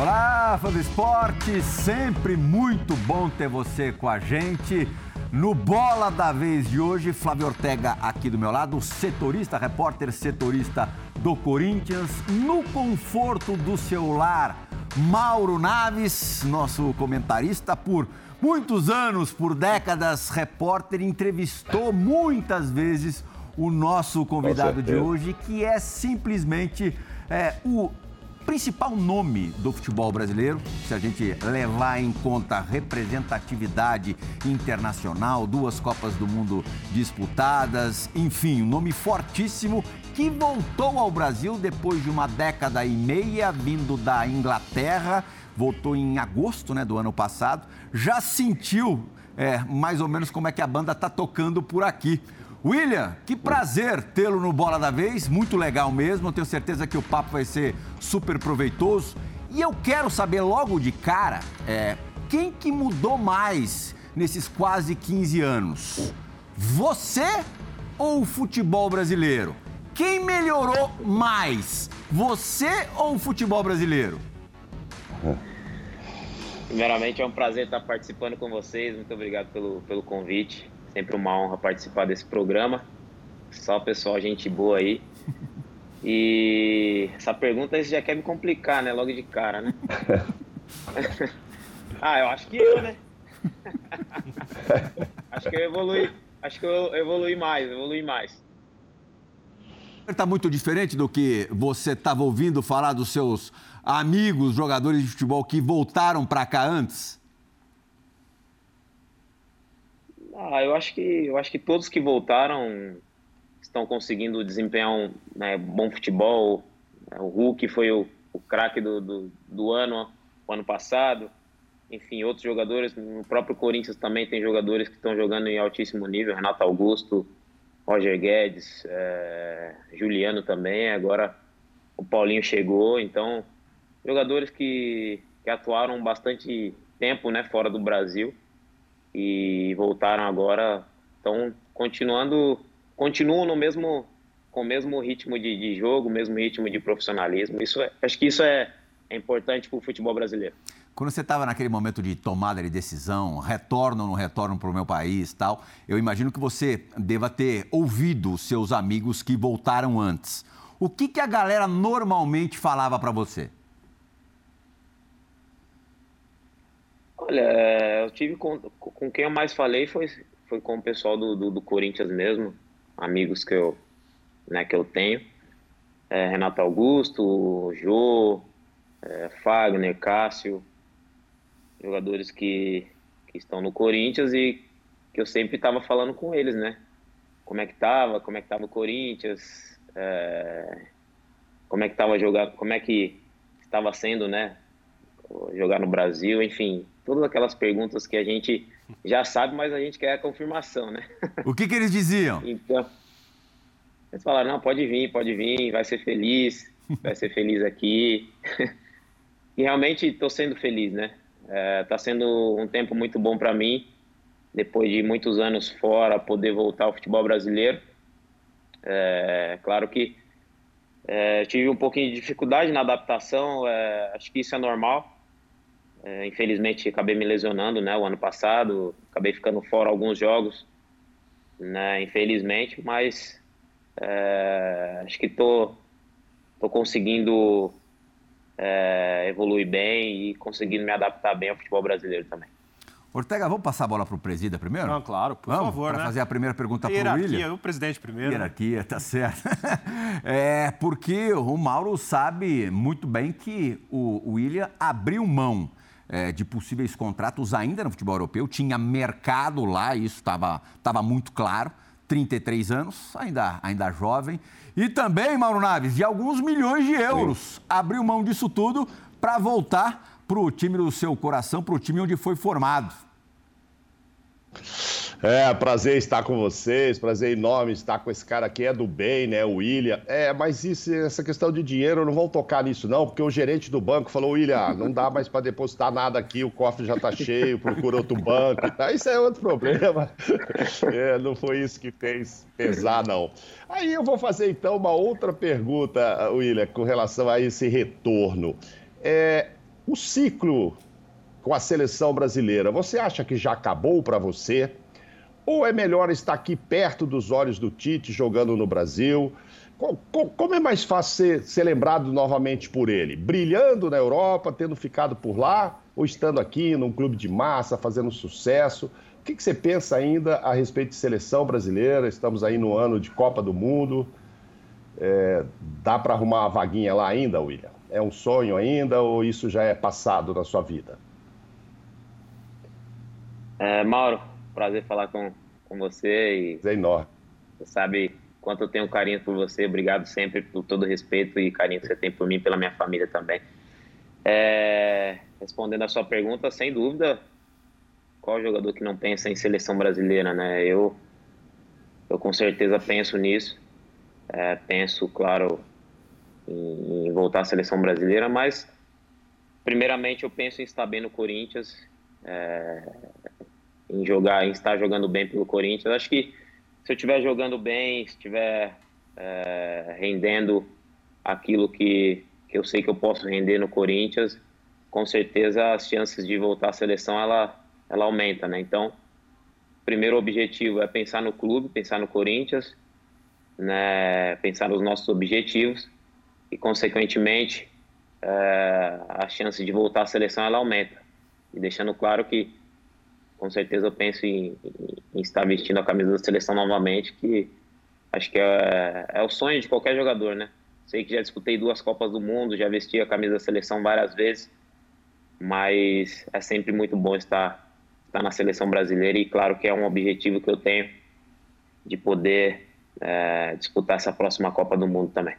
Olá, fã do esporte, sempre muito bom ter você com a gente. No Bola da Vez de hoje, Flávio Ortega aqui do meu lado, setorista, repórter setorista do Corinthians, no conforto do seu lar. Mauro Naves, nosso comentarista por muitos anos, por décadas, repórter, entrevistou muitas vezes o nosso convidado de hoje, que é simplesmente é, o principal nome do futebol brasileiro, se a gente levar em conta a representatividade internacional, duas Copas do Mundo disputadas, enfim, um nome fortíssimo que voltou ao Brasil depois de uma década e meia, vindo da Inglaterra, voltou em agosto né, do ano passado, já sentiu é, mais ou menos como é que a banda está tocando por aqui. William, que prazer tê-lo no Bola da Vez, muito legal mesmo. Tenho certeza que o papo vai ser super proveitoso. E eu quero saber logo de cara é, quem que mudou mais nesses quase 15 anos? Você ou o futebol brasileiro? Quem melhorou mais? Você ou o futebol brasileiro? Primeiramente, é um prazer estar participando com vocês. Muito obrigado pelo, pelo convite. Sempre uma honra participar desse programa. Só pessoal, gente boa aí. E essa pergunta você já quer me complicar, né? Logo de cara, né? ah, eu acho que eu, né? acho que eu evolui. Acho que eu evolui mais, evolui mais. Está muito diferente do que você estava ouvindo falar dos seus amigos jogadores de futebol que voltaram para cá antes? Ah, eu acho que eu acho que todos que voltaram estão conseguindo desempenhar um né, bom futebol. O Hulk foi o, o craque do, do, do, ano, o ano passado. Enfim, outros jogadores, no próprio Corinthians também tem jogadores que estão jogando em altíssimo nível. Renato Augusto, Roger Guedes, é, Juliano também. Agora o Paulinho chegou. Então, jogadores que, que atuaram bastante tempo né, fora do Brasil e voltaram agora, estão continuando, continuam no mesmo, com o mesmo ritmo de, de jogo, mesmo ritmo de profissionalismo. Isso é, acho que isso é, é importante para o futebol brasileiro. Quando você estava naquele momento de tomada de decisão, retorno ou não retorno para o meu país tal, eu imagino que você deva ter ouvido seus amigos que voltaram antes. O que, que a galera normalmente falava para você? Olha, é, eu tive com, com quem eu mais falei foi, foi com o pessoal do, do, do Corinthians mesmo, amigos que eu, né, que eu tenho. É, Renato Augusto, Jô, é, Fagner, Cássio, jogadores que, que estão no Corinthians e que eu sempre estava falando com eles, né? Como é que tava, como é que tava o Corinthians, é, como é que tava jogando, como é que estava sendo, né? Jogar no Brasil, enfim, todas aquelas perguntas que a gente já sabe, mas a gente quer a confirmação, né? O que, que eles diziam? Então, eles falaram, não, pode vir, pode vir, vai ser feliz, vai ser feliz aqui. e realmente estou sendo feliz, né? Está é, sendo um tempo muito bom para mim, depois de muitos anos fora, poder voltar ao futebol brasileiro. É, claro que é, tive um pouquinho de dificuldade na adaptação, é, acho que isso é normal, é, infelizmente acabei me lesionando, né, o ano passado, acabei ficando fora alguns jogos, né, infelizmente, mas é, acho que tô, tô conseguindo é, evoluir bem e conseguindo me adaptar bem ao futebol brasileiro também. Ortega, vamos passar a bola para o presida primeiro? Não, claro, por vamos, favor. Para né? fazer a primeira pergunta para o William. o presidente primeiro. Hierarquia, tá certo. é porque o Mauro sabe muito bem que o William abriu mão é, de possíveis contratos ainda no futebol europeu. Tinha mercado lá, isso estava muito claro. 33 anos, ainda, ainda jovem. E também, Mauro Naves, de alguns milhões de euros. Sim. Abriu mão disso tudo para voltar para o time do seu coração, para o time onde foi formado. É, prazer estar com vocês, prazer enorme estar com esse cara aqui, é do bem, né, o William. É, mas isso, essa questão de dinheiro, não vão tocar nisso não, porque o gerente do banco falou, William, não dá mais para depositar nada aqui, o cofre já está cheio, procura outro banco. Tá? Isso é outro problema. É, não foi isso que fez pesar, não. Aí eu vou fazer então uma outra pergunta, William, com relação a esse retorno. É, o ciclo com a seleção brasileira, você acha que já acabou para você? Ou é melhor estar aqui perto dos olhos do Tite, jogando no Brasil? Como é mais fácil ser, lembrado novamente por ele? Brilhando na Europa, tendo ficado por lá, ou estando aqui num clube de massa, fazendo sucesso? O que, que você pensa ainda a respeito de seleção brasileira? Estamos aí no ano de Copa do Mundo. É, dá para arrumar uma vaguinha lá ainda, William? É um sonho ainda ou isso já é passado na sua vida? É, Mauro, prazer falar com, com você. E é enorme. Você sabe quanto eu tenho carinho por você. Obrigado sempre por todo o respeito e carinho que você tem por mim e pela minha família também. É, respondendo a sua pergunta, sem dúvida, qual jogador que não pensa em seleção brasileira, né? Eu, eu com certeza penso nisso. É, penso, claro, em, em, voltar à seleção brasileira, mas primeiramente eu penso em estar bem no Corinthians, é, em jogar, em estar jogando bem pelo Corinthians. Acho que se eu estiver jogando bem, se estiver é, rendendo aquilo que, que eu sei que eu posso render no Corinthians, com certeza as chances de voltar à seleção ela, ela aumenta, né? Então, primeiro objetivo é pensar no clube, pensar no Corinthians, né, pensar nos nossos objetivos e, consequentemente, é, a chance de voltar à seleção ela aumenta. E deixando claro que, com certeza, eu penso em, em estar vestindo a camisa da seleção novamente, que acho que é, é, o sonho de qualquer jogador, né? Sei que já disputei duas Copas do Mundo, já vesti a camisa da seleção várias vezes, mas é sempre muito bom estar, estar na seleção brasileira e, claro, que é um objetivo que eu tenho de poder é, disputar essa próxima Copa do Mundo também.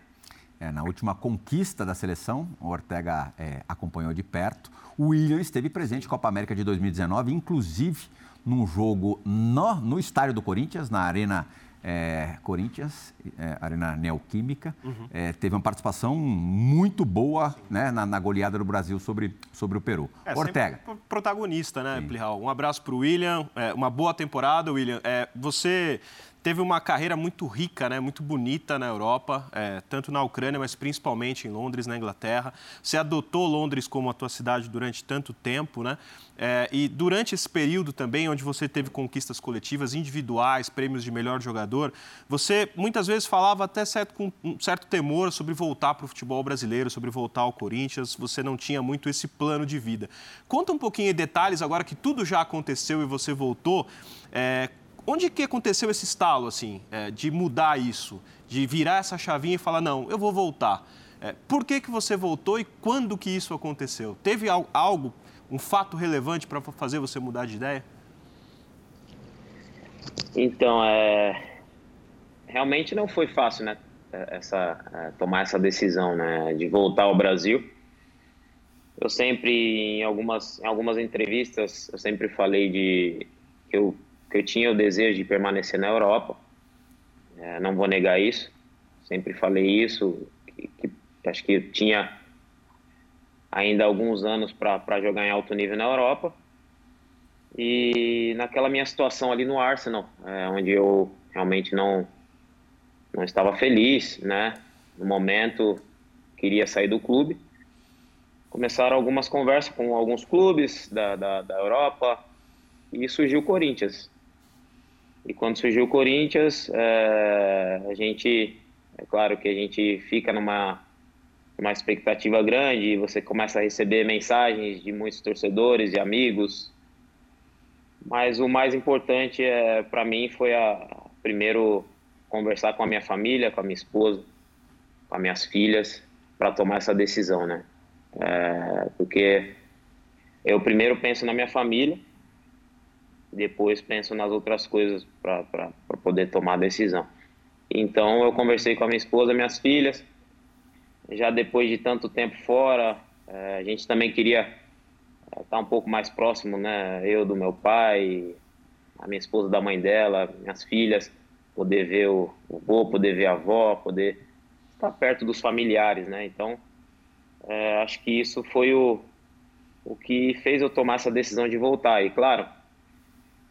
É, na última conquista da seleção, o Ortega é, acompanhou de perto. O William esteve presente na Copa América de 2019, inclusive num jogo no, no estádio do Corinthians, na Arena é, Corinthians, é, Arena Neoquímica, uhum. é, teve uma participação muito boa né, na, na, goleada do Brasil sobre, sobre o Peru. É, Ortega. Protagonista, né, Plihal? Um abraço para o William, é, uma boa temporada, William. É, você teve uma carreira muito rica, né, muito bonita na Europa, é, tanto na Ucrânia, mas principalmente em Londres, na Inglaterra. Você adotou Londres como a tua cidade durante tanto tempo, né? É, e durante esse período também, onde você teve conquistas coletivas, individuais, prêmios de melhor jogador, você muitas vezes falava até certo, com um certo temor sobre voltar para o futebol brasileiro, sobre voltar ao Corinthians. Você não tinha muito esse plano de vida. Conta um pouquinho em detalhes, agora que tudo já aconteceu e você voltou. É, Onde que aconteceu esse estalo, assim, é, de mudar isso, de virar essa chavinha e falar, não, eu vou voltar? É, por que, que você voltou e quando que isso aconteceu? Teve algo, um fato relevante para fazer você mudar de ideia? Então, é... realmente não foi fácil, né? É, essa, tomar essa decisão, né? De voltar ao Brasil. Eu sempre, em algumas, em algumas entrevistas, eu sempre falei de que eu que eu tinha o desejo de permanecer na Europa. É, não vou negar isso. Sempre falei isso. Que, que acho que tinha ainda alguns anos para jogar em alto nível na Europa. E naquela minha situação ali no Arsenal, é, onde eu realmente não não estava feliz, né? No momento queria sair do clube. Começaram algumas conversas com alguns clubes da, da, da Europa e surgiu o Corinthians. E quando surgiu o Corinthians, é, a gente, é claro que a gente fica numa, uma expectativa grande, você começa a receber mensagens de muitos torcedores e amigos. Mas o mais importante é, para mim foi a, primeiro conversar com a minha família, com a minha esposa, com as minhas filhas, para tomar essa decisão, né? É, porque eu primeiro penso na minha família, depois penso nas outras coisas para poder tomar a decisão. Então eu conversei com a minha esposa, minhas filhas, já depois de tanto tempo fora, é, a gente também queria estar é, tá um pouco mais próximo, né? Eu do meu pai, a minha esposa da mãe dela, minhas filhas, poder ver o, o vô, poder ver a avó, poder estar perto dos familiares, né? Então, é, acho que isso foi o, o que fez eu tomar essa decisão de voltar. E claro,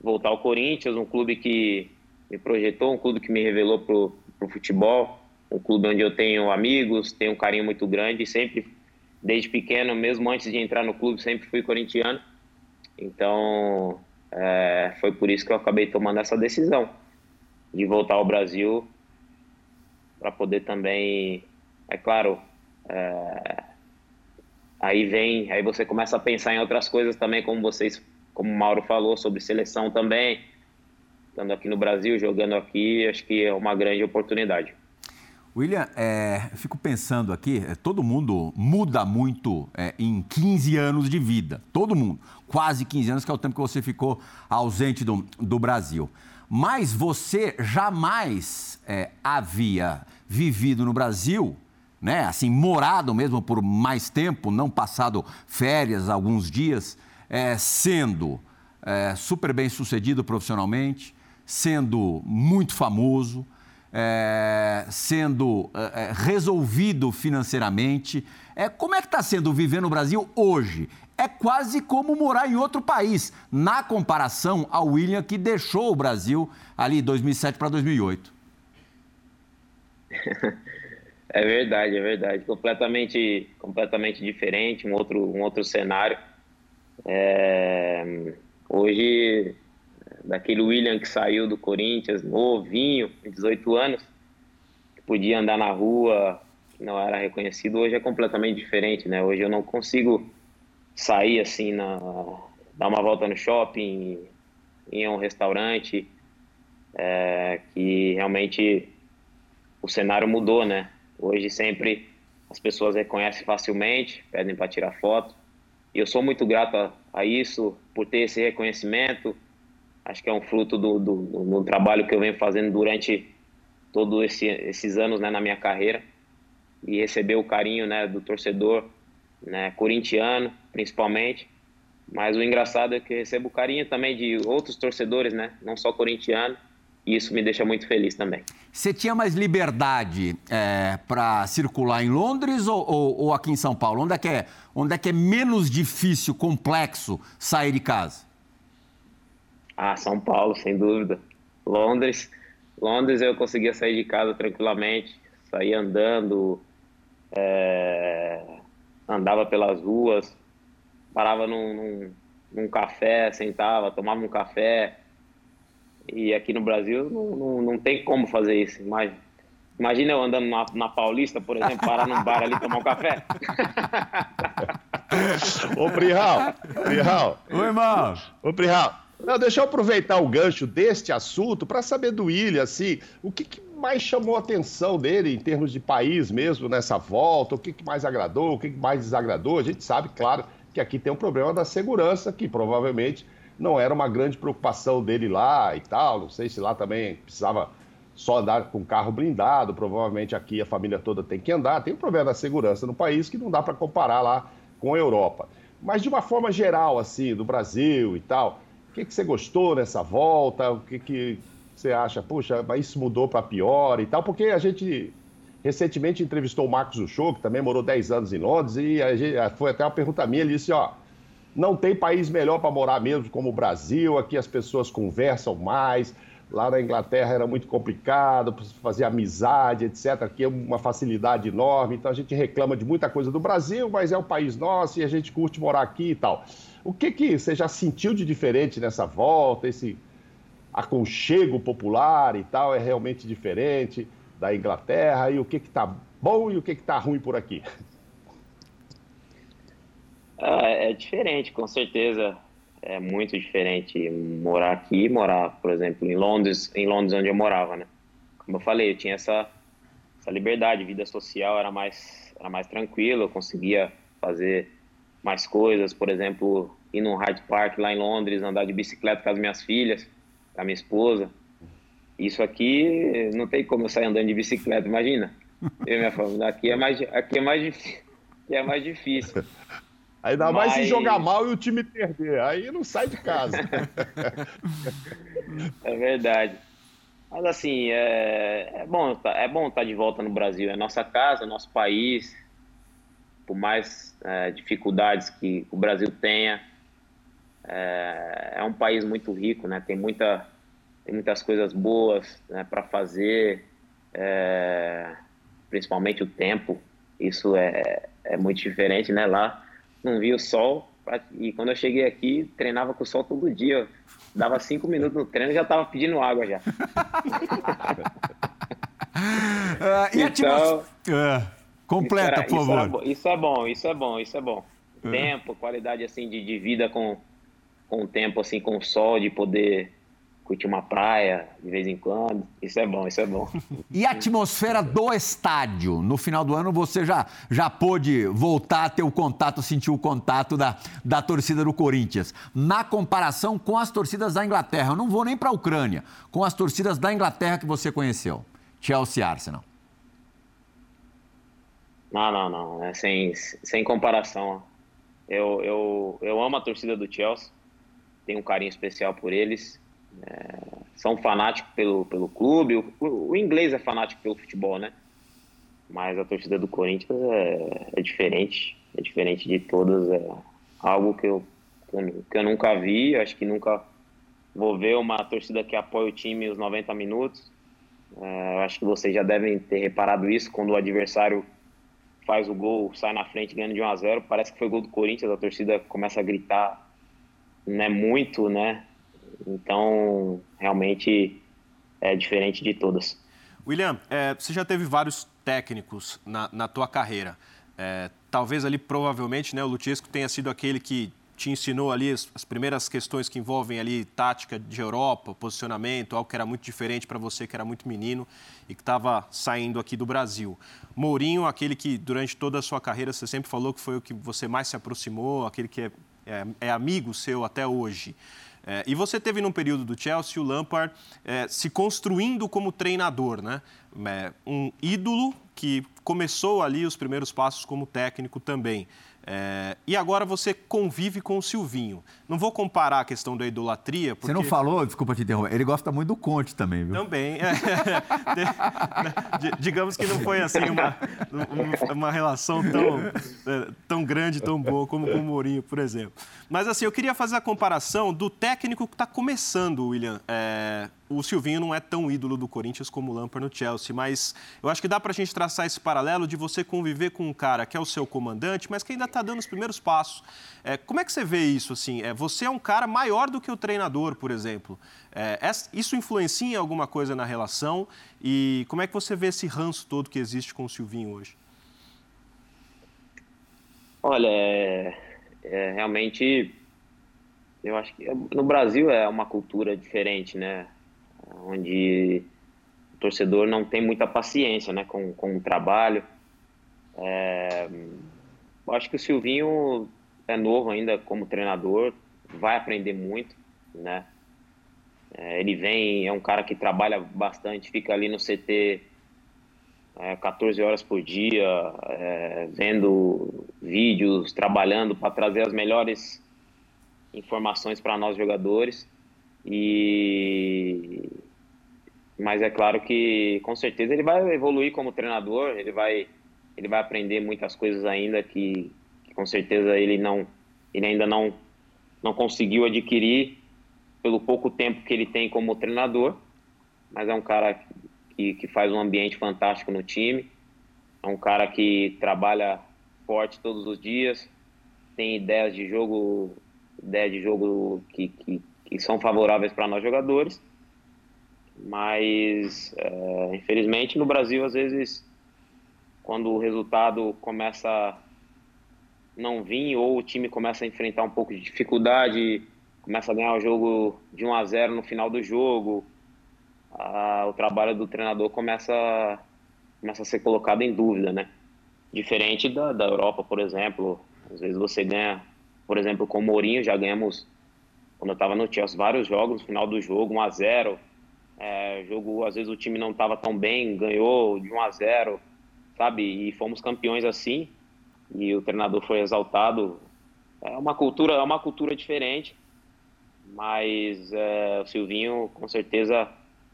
voltar ao Corinthians, um clube que me projetou, um clube que me revelou para o futebol, um clube onde eu tenho amigos, tenho um carinho muito grande sempre desde pequeno, mesmo antes de entrar no clube, sempre fui corintiano. Então, é, foi por isso que eu acabei tomando essa decisão de voltar ao Brasil para poder também, é claro, é, aí vem, aí você começa a pensar em outras coisas também, como vocês, como o Mauro falou sobre seleção também, estando aqui no Brasil, jogando aqui, acho que é uma grande oportunidade. William, é, fico pensando aqui, é, todo mundo muda muito é, em 15 anos de vida. Todo mundo. Quase 15 anos, que é o tempo que você ficou ausente do, do Brasil. Mas você jamais é, havia vivido no Brasil, né? Assim, morado mesmo por mais tempo, não passado férias, alguns dias, é, sendo é, super bem sucedido profissionalmente, sendo muito famoso é, sendo é, é, resolvido financeiramente. É, como é que está sendo viver no Brasil hoje? É quase como morar em outro país, na comparação ao William que deixou o Brasil ali 2007 para 2008. É verdade, é verdade. Completamente, completamente diferente, um outro, um outro cenário. É, hoje daquele William que saiu do Corinthians, novinho, 18 anos, que podia andar na rua, que não era reconhecido, hoje é completamente diferente, né? Hoje eu não consigo sair assim, na, dar uma volta no shopping, ir a um restaurante, é, que realmente o cenário mudou, né? Hoje sempre as pessoas reconhecem facilmente, pedem para tirar foto. E eu sou muito grato a, a isso, por ter esse reconhecimento, acho que é um fruto do, do, do trabalho que eu venho fazendo durante todos esse, esses anos né, na minha carreira. E receber o carinho né, do torcedor né, corintiano, principalmente. Mas o engraçado é que recebo o carinho também de outros torcedores, né, não só corintiano, e isso me deixa muito feliz também. Você tinha mais liberdade é, para circular em Londres ou, ou, ou, aqui em São Paulo? Onde é, que é, onde é que é menos difícil, complexo sair de casa? Ah, São Paulo, sem dúvida. Londres, Londres eu conseguia sair de casa tranquilamente, sair andando, é, andava pelas ruas, parava num, num, num, café, sentava, tomava um café. E aqui no Brasil não, não, não tem como fazer isso. Mas, imagina eu andando na, na Paulista, por exemplo, parar num bar ali e tomar um café. Ô, Prihal, Prihal. Oi, irmão. Ô, Prihal. Não, deixa eu aproveitar o gancho deste assunto para saber do William, assim, o que, que, mais chamou a atenção dele em termos de país mesmo nessa volta, o que, que mais agradou, o que, que mais desagradou. A gente sabe, claro, que aqui tem um problema da segurança, que provavelmente não era uma grande preocupação dele lá e tal. Não sei se lá também precisava só andar com carro blindado, provavelmente aqui a família toda tem que andar. Tem um problema da segurança no país que não dá para comparar lá com a Europa. Mas de uma forma geral, assim, do Brasil e tal, o que, que você gostou nessa volta? O que, que você acha? Puxa, isso mudou para pior e tal? Porque a gente recentemente entrevistou o Marcos Uchoa, que também morou 10 anos em Londres, e gente, foi até uma pergunta minha, ele disse, ó, não tem país melhor para morar mesmo como o Brasil, aqui as pessoas conversam mais, lá na Inglaterra era muito complicado, fazer amizade, etc. Aqui é uma facilidade enorme, então a gente reclama de muita coisa do Brasil, mas é o país nosso e a gente curte morar aqui e tal. O que, que você já sentiu de diferente nessa volta? Esse aconchego popular e tal é realmente diferente da Inglaterra? E o que está bom e o que está ruim por aqui? Ah, é diferente, com certeza. É muito diferente morar aqui, morar, por exemplo, em Londres, em Londres onde eu morava, né? Como eu falei, eu tinha essa, essa liberdade, vida social era mais, era mais tranquilo, eu conseguia fazer mais coisas, por exemplo, ir num Hyde Park lá em Londres, andar de bicicleta com as minhas filhas, com a minha esposa. Isso aqui não tem como eu sair andando de bicicleta, imagina. Eu minha família, aqui é mais, aqui é mais difícil. Aqui é mais difícil. Ainda Mas... mais se jogar mal e o time perder. Aí não sai de casa. é verdade. Mas assim, é, é bom tá, é bom estar tá de volta no Brasil. É nossa casa, nosso país por mais é, dificuldades que o Brasil tenha, é, é, um país muito rico, né? Tem, muita, tem muitas coisas boas né, para fazer, é, principalmente o tempo. Isso é, é muito diferente, né? Lá não via o sol e quando eu cheguei aqui treinava com o sol todo dia. Dava cinco minutos no treino e já estava pedindo água já. uh, e então, uh, completa, por favor. Isso, é bom, isso é bom, isso é bom. Uh. Tempo, qualidade assim de, de vida com, com o tempo, assim, com o sol, de poder curtir uma praia de vez em quando. Isso é bom, isso é bom. E a atmosfera do estádio? No final do ano você já, já pôde voltar a ter o contato, sentir o contato da, da torcida do Corinthians. Na comparação com as torcidas da Inglaterra, eu não vou nem para a Ucrânia, com as torcidas da Inglaterra que você conheceu. Chelsea Arsenal. Não, não, não. É sem, sem comparação. Eu, eu, eu amo a torcida do Chelsea. Tenho um carinho especial por eles é, são fanáticos pelo, pelo clube. O, o, inglês é fanático pelo futebol, né? Mas a torcida do Corinthians é, é diferente. É diferente de todas. É algo que eu, que eu nunca vi. Acho que nunca vou ver uma torcida que apoia o time os 90 minutos. É, acho que vocês já devem ter reparado isso quando o adversário faz o gol, sai na frente ganhando de 1 a 0 Parece que foi gol do Corinthians, a torcida começa a gritar né, muito, né? Então, realmente é diferente de todas. William, é, você já teve vários técnicos na, na tua carreira. É, talvez ali, provavelmente, né, o Luchesco tenha sido aquele que te ensinou ali as, as, primeiras questões que envolvem ali tática de Europa, posicionamento, algo que era muito diferente para você, que era muito menino e que estava saindo aqui do Brasil. Mourinho, aquele que durante toda a sua carreira você sempre falou que foi o que você mais se aproximou, aquele que é, é, é amigo seu até hoje. É, e você teve num período do Chelsea o Lampard é, se construindo como treinador, né? É, um ídolo que começou ali os primeiros passos como técnico também. É, e agora você convive com o Silvinho. Não vou comparar a questão da idolatria. Porque... Você não falou, desculpa te interromper, ele gosta muito do Conte também, viu? Também. É. Digamos que não foi assim uma, uma relação tão, é, tão grande, tão boa como com o Mourinho, por exemplo. Mas assim, eu queria fazer a comparação do técnico que está começando, William. É, o Silvinho não é tão ídolo do Corinthians como o Lampard no Chelsea, mas eu acho que dá para a gente traçar esse paralelo de você conviver com um cara que é o seu comandante, mas que ainda está dando os primeiros passos. É, como é que você vê isso? Assim, é, você é um cara maior do que o treinador, por exemplo. É, isso influencia alguma coisa na relação? E como é que você vê esse ranço todo que existe com o Silvinho hoje? Olha, é, é realmente eu acho que no Brasil é uma cultura diferente, né? Onde o torcedor não tem muita paciência né, com, com o trabalho. É, acho que o Silvinho é novo ainda como treinador, vai aprender muito, né? É, ele vem, é um cara que trabalha bastante, fica ali no CT é, 14 horas por dia, é, vendo vídeos, trabalhando para trazer as melhores informações para nós jogadores. E mas é claro que com certeza ele vai evoluir como treinador, ele vai ele vai aprender muitas coisas ainda que, que com certeza ele não ele ainda não não conseguiu adquirir pelo pouco tempo que ele tem como treinador, mas é um cara que, que faz um ambiente fantástico no time, é um cara que trabalha forte todos os dias, tem ideias de jogo, ideias de jogo que, que, que são favoráveis para nós jogadores. Mas, é, infelizmente, no Brasil, às vezes, quando o resultado começa a não vir ou o time começa a enfrentar um pouco de dificuldade, começa a ganhar o jogo de 1 a 0 no final do jogo, a, o trabalho do treinador começa, começa a ser colocado em dúvida, né? Diferente da, da Europa, por exemplo. Às vezes você ganha, por exemplo, com o Mourinho, já ganhamos quando eu estava no Chelsea, vários jogos no final do jogo, 1 a 0 é, jogo, às vezes o time não estava tão bem, ganhou de 1 a 0 sabe? E fomos campeões assim, e o treinador foi exaltado. É uma cultura, é uma cultura diferente, mas é, o Silvinho, com certeza,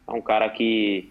é um cara que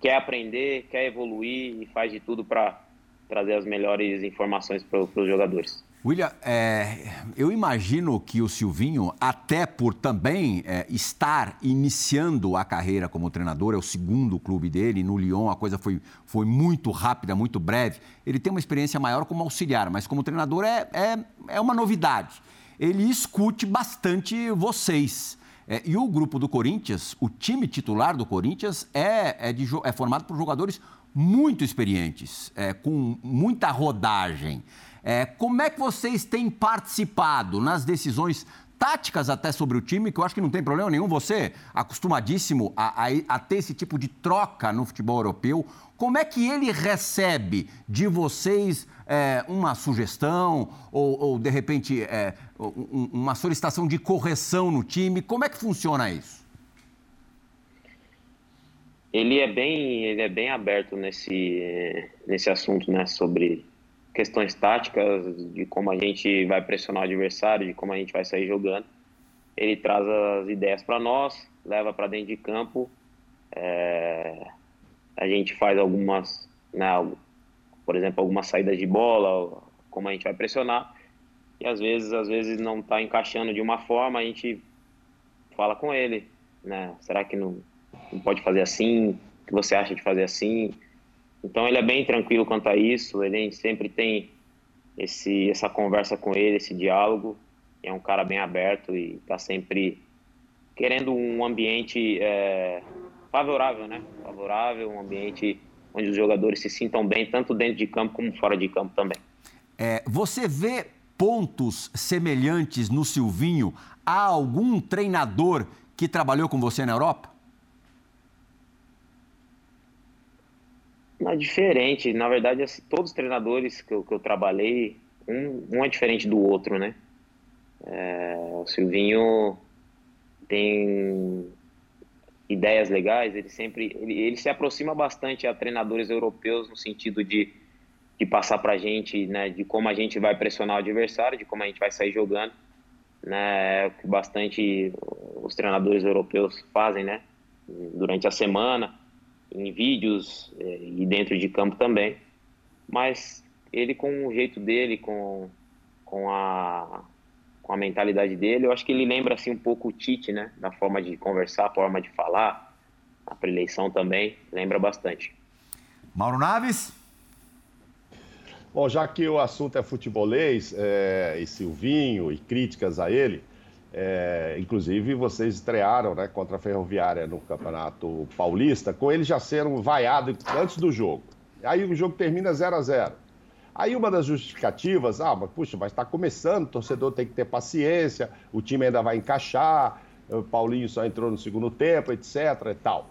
quer aprender, quer evoluir e faz de tudo para trazer as melhores informações para os jogadores. William, é, eu imagino que o Silvinho, até por também é, estar iniciando a carreira como treinador, é o segundo clube dele, no Lyon a coisa foi, foi muito rápida, muito breve. Ele tem uma experiência maior como auxiliar, mas como treinador é, é, é uma novidade. Ele escute bastante vocês. É, e o grupo do Corinthians, o time titular do Corinthians, é, é, de, é formado por jogadores muito experientes, é, com muita rodagem. É, como é que vocês têm participado nas decisões táticas até sobre o time, que eu acho que não tem problema nenhum, você, acostumadíssimo a, a, a, ter esse tipo de troca no futebol europeu, como é que ele recebe de vocês é, uma sugestão ou, ou de repente, é, uma solicitação de correção no time? Como é que funciona isso? Ele é bem, ele é bem aberto nesse, nesse assunto, né, sobre questões táticas, de como a gente vai pressionar o adversário, de como a gente vai sair jogando. Ele traz as ideias para nós, leva para dentro de campo. É, a gente faz algumas, né, por exemplo, algumas saídas de bola, como a gente vai pressionar. E às vezes, às vezes não está encaixando de uma forma, a gente fala com ele, né? Será que não, não pode fazer assim? O que você acha de fazer assim? Então ele é bem tranquilo quanto a isso, ele sempre tem esse, essa conversa com ele, esse diálogo. É um cara bem aberto e está sempre querendo um ambiente é, favorável, né? Favorável, um ambiente onde os jogadores se sintam bem, tanto dentro de campo como fora de campo também. É, você vê pontos semelhantes no Silvinho a algum treinador que trabalhou com você na Europa? Não, é diferente. Na verdade, assim, todos os treinadores que eu, que eu trabalhei, um, um, é diferente do outro, né? É, o Silvinho tem ideias legais, ele sempre ele, ele, se aproxima bastante a treinadores europeus no sentido de, de passar para a gente, né, de como a gente vai pressionar o adversário, de como a gente vai sair jogando, né, é que bastante os treinadores europeus fazem, né, durante a semana em vídeos é, e dentro de campo também. Mas ele com o jeito dele, com, com, a, com a mentalidade dele, eu acho que ele lembra assim um pouco o Tite, né? Da forma de conversar, a forma de falar, a preleição também, lembra bastante. Mauro Naves? Bom, já que o assunto é futebolês, é, e Silvinho, e críticas a ele, é, inclusive, vocês estrearam né, contra a Ferroviária no Campeonato Paulista, com eles já sendo vaiado antes do jogo. Aí o jogo termina 0 a 0 Aí uma das justificativas, ah, mas puxa, mas está começando, o torcedor tem que ter paciência, o time ainda vai encaixar, o Paulinho só entrou no segundo tempo, etc e tal.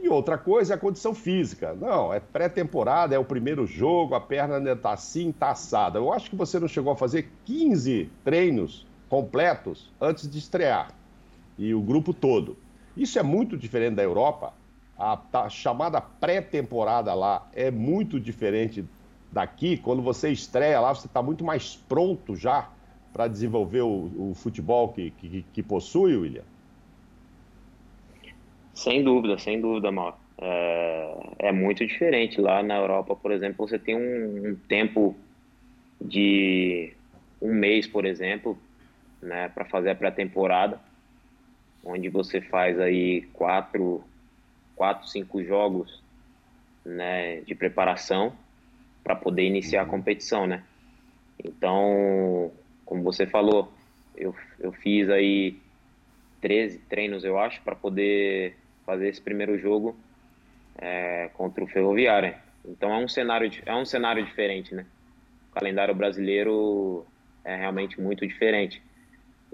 E outra coisa é a condição física. Não, é pré-temporada, é o primeiro jogo, a perna ainda está assim, está assada. Eu acho que você não chegou a fazer 15 treinos completos antes de estrear. E o grupo todo. Isso é muito diferente da Europa. A, chamada pré-temporada lá é muito diferente daqui. Quando você estreia lá, você está muito mais pronto já para desenvolver o, o futebol que, que, que, possui, William? Sem dúvida, sem dúvida, Mauro. É, é, muito diferente. Lá na Europa, por exemplo, você tem um, um tempo de um mês, por exemplo, né, para fazer a pré-temporada, onde você faz aí quatro, quatro, cinco jogos, né, de preparação para poder iniciar a uhum. competição, né? Então, como você falou, eu, eu fiz aí 13 treinos, eu acho, para poder fazer esse primeiro jogo é, contra o Ferroviário. Então é um cenário é um cenário diferente, né? O calendário brasileiro é realmente muito diferente.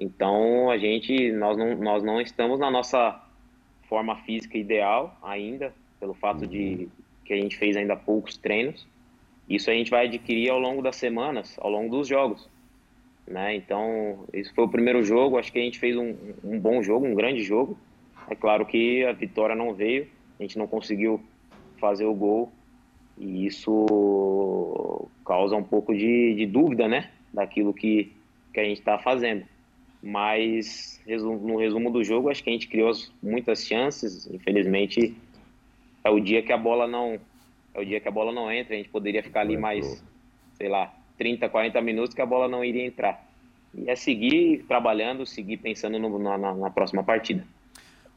Então a gente, nós não, nós não estamos na nossa forma física ideal ainda, pelo fato de que a gente fez ainda poucos treinos. Isso a gente vai adquirir ao longo das semanas, ao longo dos jogos. Né? Então, esse foi o primeiro jogo. Acho que a gente fez um, um bom jogo, um grande jogo. É claro que a vitória não veio, a gente não conseguiu fazer o gol e isso causa um pouco de, de dúvida, né, daquilo que, que a gente está fazendo mas no resumo do jogo acho que a gente criou muitas chances infelizmente é o dia que a bola não é o dia que a bola não entra a gente poderia ficar ali mais sei lá 30, 40 minutos que a bola não iria entrar. E é seguir trabalhando, seguir pensando no, na, na, próxima partida.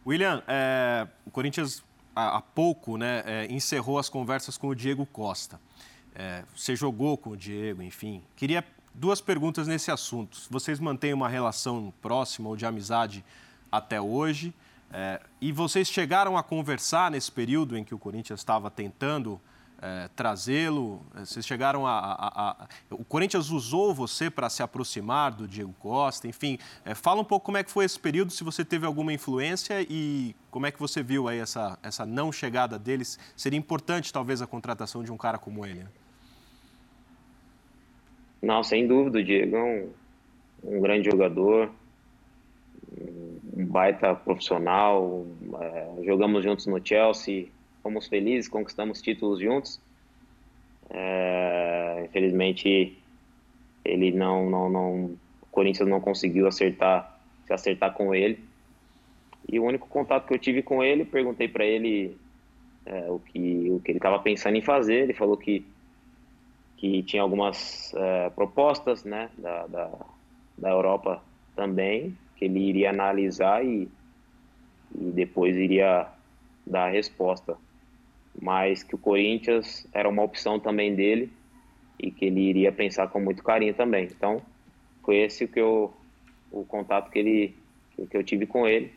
William, é, o Corinthians há, há pouco né, é, encerrou as conversas com o Diego Costa. É, você jogou com o Diego, enfim. Queria duas perguntas nesse assunto. Vocês mantêm uma relação próxima ou de amizade até hoje? É, e vocês chegaram a conversar nesse período em que o Corinthians estava tentando é, trazê-lo? É, vocês chegaram a, a, a, O Corinthians usou você para se aproximar do Diego Costa? Enfim, é, fala um pouco como é que foi esse período, se você teve alguma influência e como é que você viu aí essa, essa não chegada deles. Seria importante, talvez, a contratação de um cara como ele? Né? Não, sem dúvida. O Diego é um, um grande jogador, um baita profissional. É, jogamos juntos no Chelsea fomos felizes, conquistamos títulos juntos. É, infelizmente, ele não, não, não, o Corinthians não conseguiu acertar, se acertar com ele. E o único contato que eu tive com ele, perguntei para ele é, o que o que ele estava pensando em fazer. Ele falou que que tinha algumas é, propostas, né, da, da, da Europa também, que ele iria analisar e, e depois iria dar a resposta mas que o Corinthians era uma opção também dele e que ele iria pensar com muito carinho também. Então, foi esse que eu, o contato que, ele, que eu tive com ele.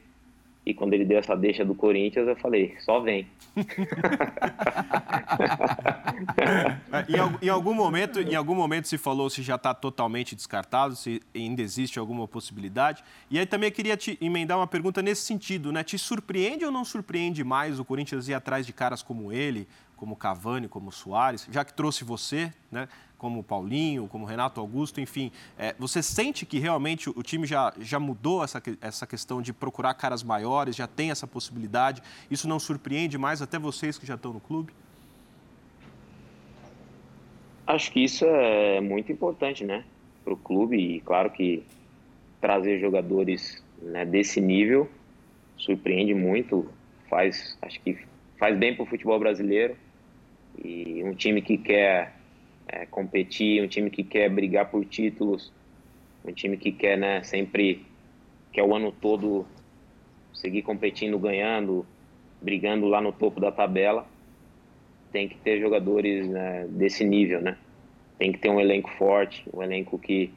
E quando ele deu essa deixa do Corinthians, eu falei, só vem. em, em, algum momento, em algum momento se falou se já está totalmente descartado, se ainda existe alguma possibilidade. E aí também eu queria te emendar uma pergunta nesse sentido, né? Te surpreende ou não surpreende mais o Corinthians ir atrás de caras como ele, como Cavani, como Soares, já que trouxe você, né? Como Paulinho, como Renato Augusto, enfim. É, você sente que realmente o time já, já mudou essa, essa questão de procurar caras maiores, já tem essa possibilidade? Isso não surpreende mais até vocês que já estão no clube? Acho que isso é muito importante, né, para o clube e claro que trazer jogadores né, desse nível surpreende muito, faz, acho que faz bem para o futebol brasileiro e um time que quer é, competir, um time que quer brigar por títulos, um time que quer né, sempre, quer o ano todo seguir competindo, ganhando, brigando lá no topo da tabela, tem que ter jogadores né, desse nível, né? Tem que ter um elenco forte, um elenco que,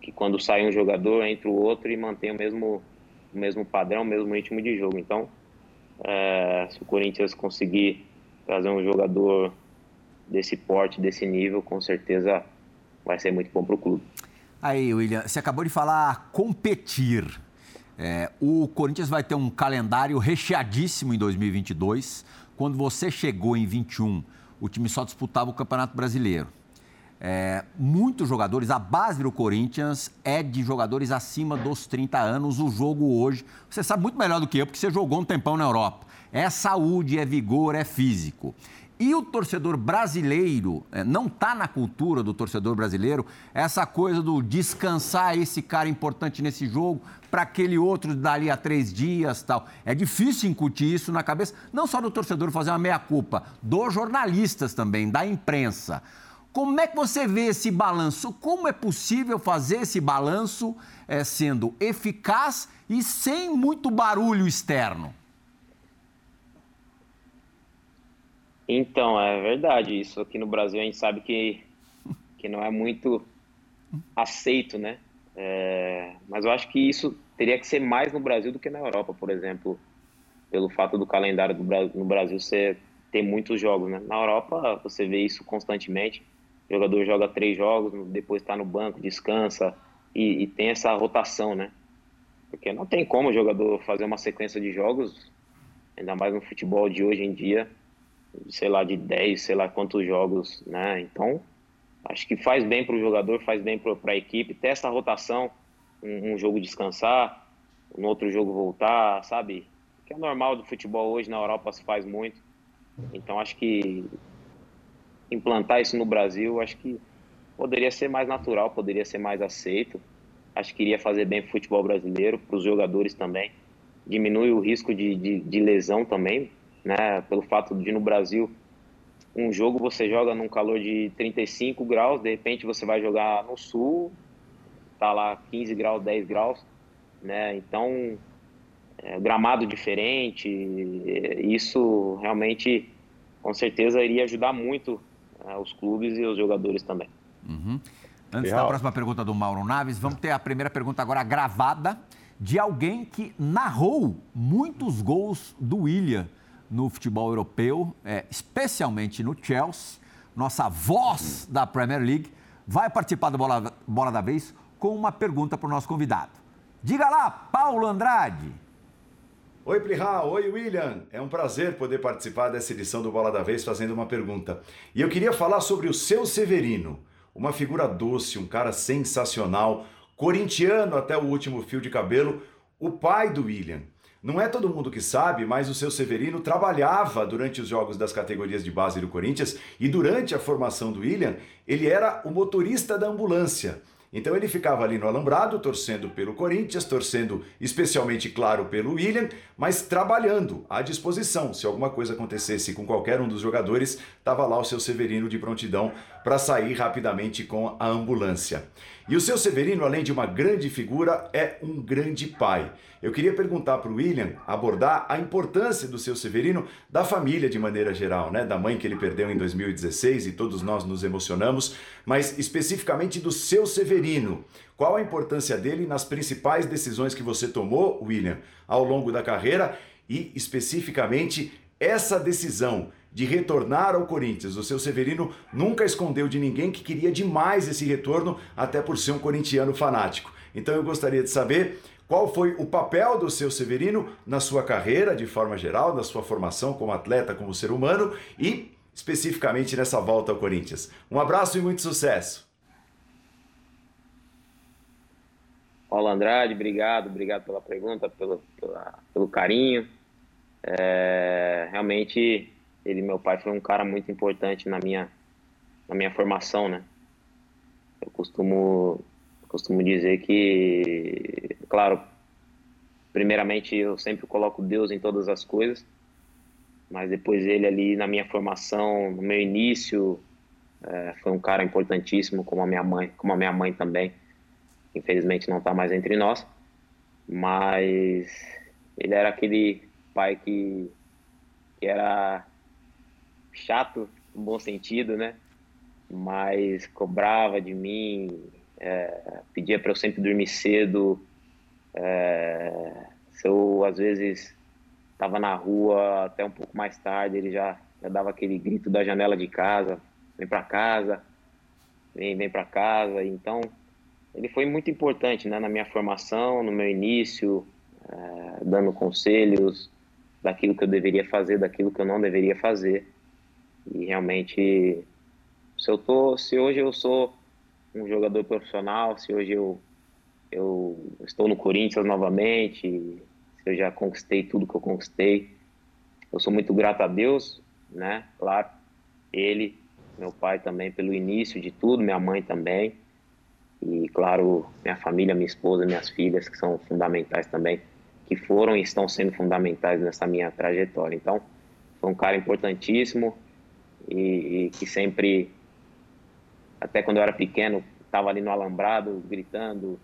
que quando sai um jogador, entra o outro e mantém o mesmo, o mesmo padrão, o mesmo ritmo de jogo. Então, é, se o Corinthians conseguir trazer um jogador desse porte, desse nível, com certeza vai ser muito bom para o clube. Aí, William, você acabou de falar competir. É, o Corinthians vai ter um calendário recheadíssimo em 2022. Quando você chegou em 21, o time só disputava o Campeonato Brasileiro. É, muitos jogadores, a base do Corinthians é de jogadores acima dos 30 anos. O jogo hoje, você sabe muito melhor do que eu, porque você jogou um tempão na Europa. É saúde, é vigor, é físico. E o torcedor brasileiro, é, não está na cultura do torcedor brasileiro essa coisa do descansar esse cara importante nesse jogo para aquele outro dali a três dias tal. É difícil incutir isso na cabeça, não só do torcedor fazer uma meia-culpa, dos jornalistas também, da imprensa. Como é que você vê esse balanço? Como é possível fazer esse balanço é, sendo eficaz e sem muito barulho externo? Então, é verdade. Isso aqui no Brasil a gente sabe que, que não é muito aceito, né? É, mas eu acho que isso teria que ser mais no Brasil do que na Europa, por exemplo, pelo fato do calendário do Brasil, no Brasil ser, ter muitos jogos, né? Na Europa você vê isso constantemente. O jogador joga três jogos, depois está no banco, descansa e, e tem essa rotação, né? Porque não tem como o jogador fazer uma sequência de jogos, ainda mais no futebol de hoje em dia, sei lá, de 10, sei lá quantos jogos, né? Então, acho que faz bem para o jogador, faz bem para a equipe, ter essa rotação, um, um, jogo descansar, no outro jogo voltar, sabe? Que é normal do futebol hoje, na Europa se faz muito. Então, acho que implantar isso no Brasil, acho que poderia ser mais natural, poderia ser mais aceito. Acho que iria fazer bem para futebol brasileiro, para os jogadores também. Diminui o risco de, de, de lesão também, né? Pelo fato de no Brasil um jogo você joga num calor de 35 graus, de repente você vai jogar no sul, tá lá 15 graus, 10 graus, né? Então, é, gramado diferente, isso realmente, com certeza, iria ajudar muito é, os clubes e os jogadores também. Uhum. Antes da próxima pergunta do Mauro Naves, vamos ter a primeira pergunta agora gravada de alguém que narrou muitos gols do William no futebol europeu, é, especialmente no Chelsea, nossa voz da Premier League, vai participar do Bola, Bola da Vez com uma pergunta para o nosso convidado. Diga lá, Paulo Andrade. Oi, Plihal. Oi, William. É um prazer poder participar dessa edição do Bola da Vez fazendo uma pergunta. E eu queria falar sobre o seu Severino, uma figura doce, um cara sensacional, corintiano até o último fio de cabelo, o pai do William. Não é todo mundo que sabe, mas o seu Severino trabalhava durante os jogos das categorias de base do Corinthians e durante a formação do William, ele era o motorista da ambulância. Então ele ficava ali no alambrado, torcendo pelo Corinthians, torcendo especialmente, claro, pelo William, mas trabalhando à disposição. Se alguma coisa acontecesse com qualquer um dos jogadores, estava lá o seu Severino de prontidão para sair rapidamente com a ambulância. E o seu Severino, além de uma grande figura, é um grande pai. Eu queria perguntar para o William abordar a importância do seu Severino, da família de maneira geral, né? Da mãe que ele perdeu em 2016 e todos nós nos emocionamos, mas especificamente do seu Severino. Qual a importância dele nas principais decisões que você tomou, William, ao longo da carreira e especificamente essa decisão de retornar ao Corinthians. O seu Severino nunca escondeu de ninguém que queria demais esse retorno, até por ser um corintiano fanático. Então eu gostaria de saber qual foi o papel do seu Severino na sua carreira, de forma geral, na sua formação como atleta, como ser humano e especificamente nessa volta ao Corinthians. Um abraço e muito sucesso. Paulo Andrade, obrigado, obrigado pela pergunta, pelo, pela, pelo carinho. É, realmente, ele, meu pai, foi um cara muito importante na minha, na minha formação, né? Eu costumo costumo dizer que, claro, primeiramente eu sempre coloco Deus em todas as coisas, mas depois ele ali na minha formação, no meu início, é, foi um cara importantíssimo, como a minha mãe, como a minha mãe também. Infelizmente não está mais entre nós, mas ele era aquele pai que, que era chato, no bom sentido, né? Mas cobrava de mim, é, pedia para eu sempre dormir cedo. É, se eu, às vezes, estava na rua até um pouco mais tarde, ele já, já dava aquele grito da janela de casa: vem para casa, vem, vem para casa. Então, ele foi muito importante né, na minha formação, no meu início, é, dando conselhos daquilo que eu deveria fazer, daquilo que eu não deveria fazer. E realmente, se eu tô, se hoje eu sou um jogador profissional, se hoje eu, eu estou no Corinthians novamente, se eu já conquistei tudo que eu conquistei. Eu sou muito grato a Deus, né? Claro, ele, meu pai também pelo início de tudo, minha mãe também. E claro, minha família, minha esposa, minhas filhas, que são fundamentais também, que foram e estão sendo fundamentais nessa minha trajetória. Então, foi um cara importantíssimo e, e que sempre até quando eu era pequeno, estava ali no alambrado, gritando.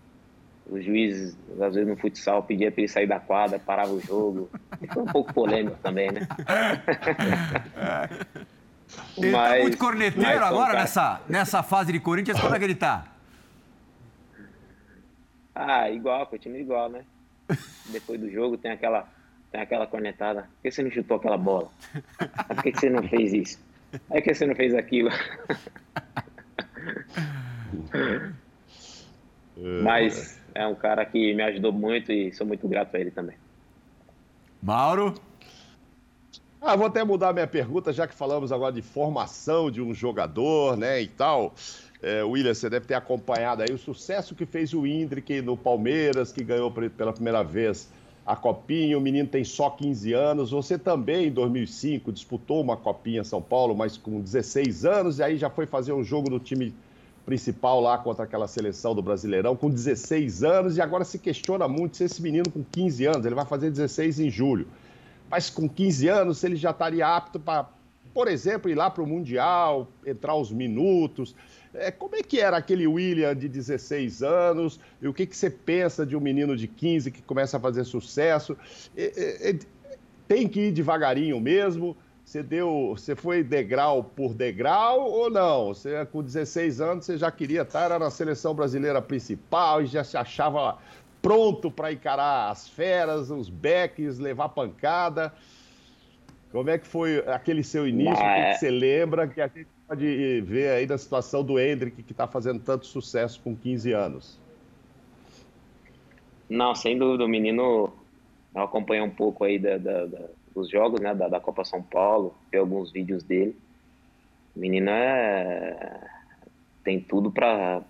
Os juízes, às vezes no futsal, pedia para ele sair da quadra, parava o jogo. E foi um pouco polêmico também, né? ele tá mas, tá muito corneteiro agora nessa, nessa fase de Corinthians. Como é que ele tá? Ah, igual, continua igual, né? Depois do jogo tem aquela, tem aquela cornetada. Por que você não chutou aquela bola? Por que você não fez isso? Por que você não fez aquilo? Mas é um cara que me ajudou muito e sou muito grato a ele também. Mauro? Ah, vou até mudar minha pergunta, já que falamos agora de formação de um jogador, né, e tal. É, William, você deve ter acompanhado aí o sucesso que fez o Indrick no Palmeiras, que ganhou pela primeira vez a Copinha. O menino tem só 15 anos. Você também, em 2005, disputou uma Copinha São Paulo, mas com 16 anos, e aí já foi fazer um jogo no time principal lá contra aquela seleção do Brasileirão, com 16 anos, e agora se questiona muito se esse menino com 15 anos, ele vai fazer 16 em julho, mas com 15 anos, ele já estaria apto para por exemplo, ir lá para o Mundial, entrar os minutos. É, como é que era aquele William de 16 anos? E o que, que você pensa de um menino de 15 que começa a fazer sucesso? É, é, tem que ir devagarinho mesmo? Você deu, você foi degrau por degrau ou não? Você com 16 anos você já queria estar na seleção brasileira principal e já se achava pronto para encarar as feras, os backs, levar pancada. Como é que foi aquele seu início? O que, que você lembra que a gente pode ver aí da situação do Hendrick que está fazendo tanto sucesso com 15 anos? Não, sem dúvida, o menino eu acompanhei um pouco aí da, da, da os jogos né, da, Copa São Paulo, ver alguns vídeos dele. O menino é, tem tudo para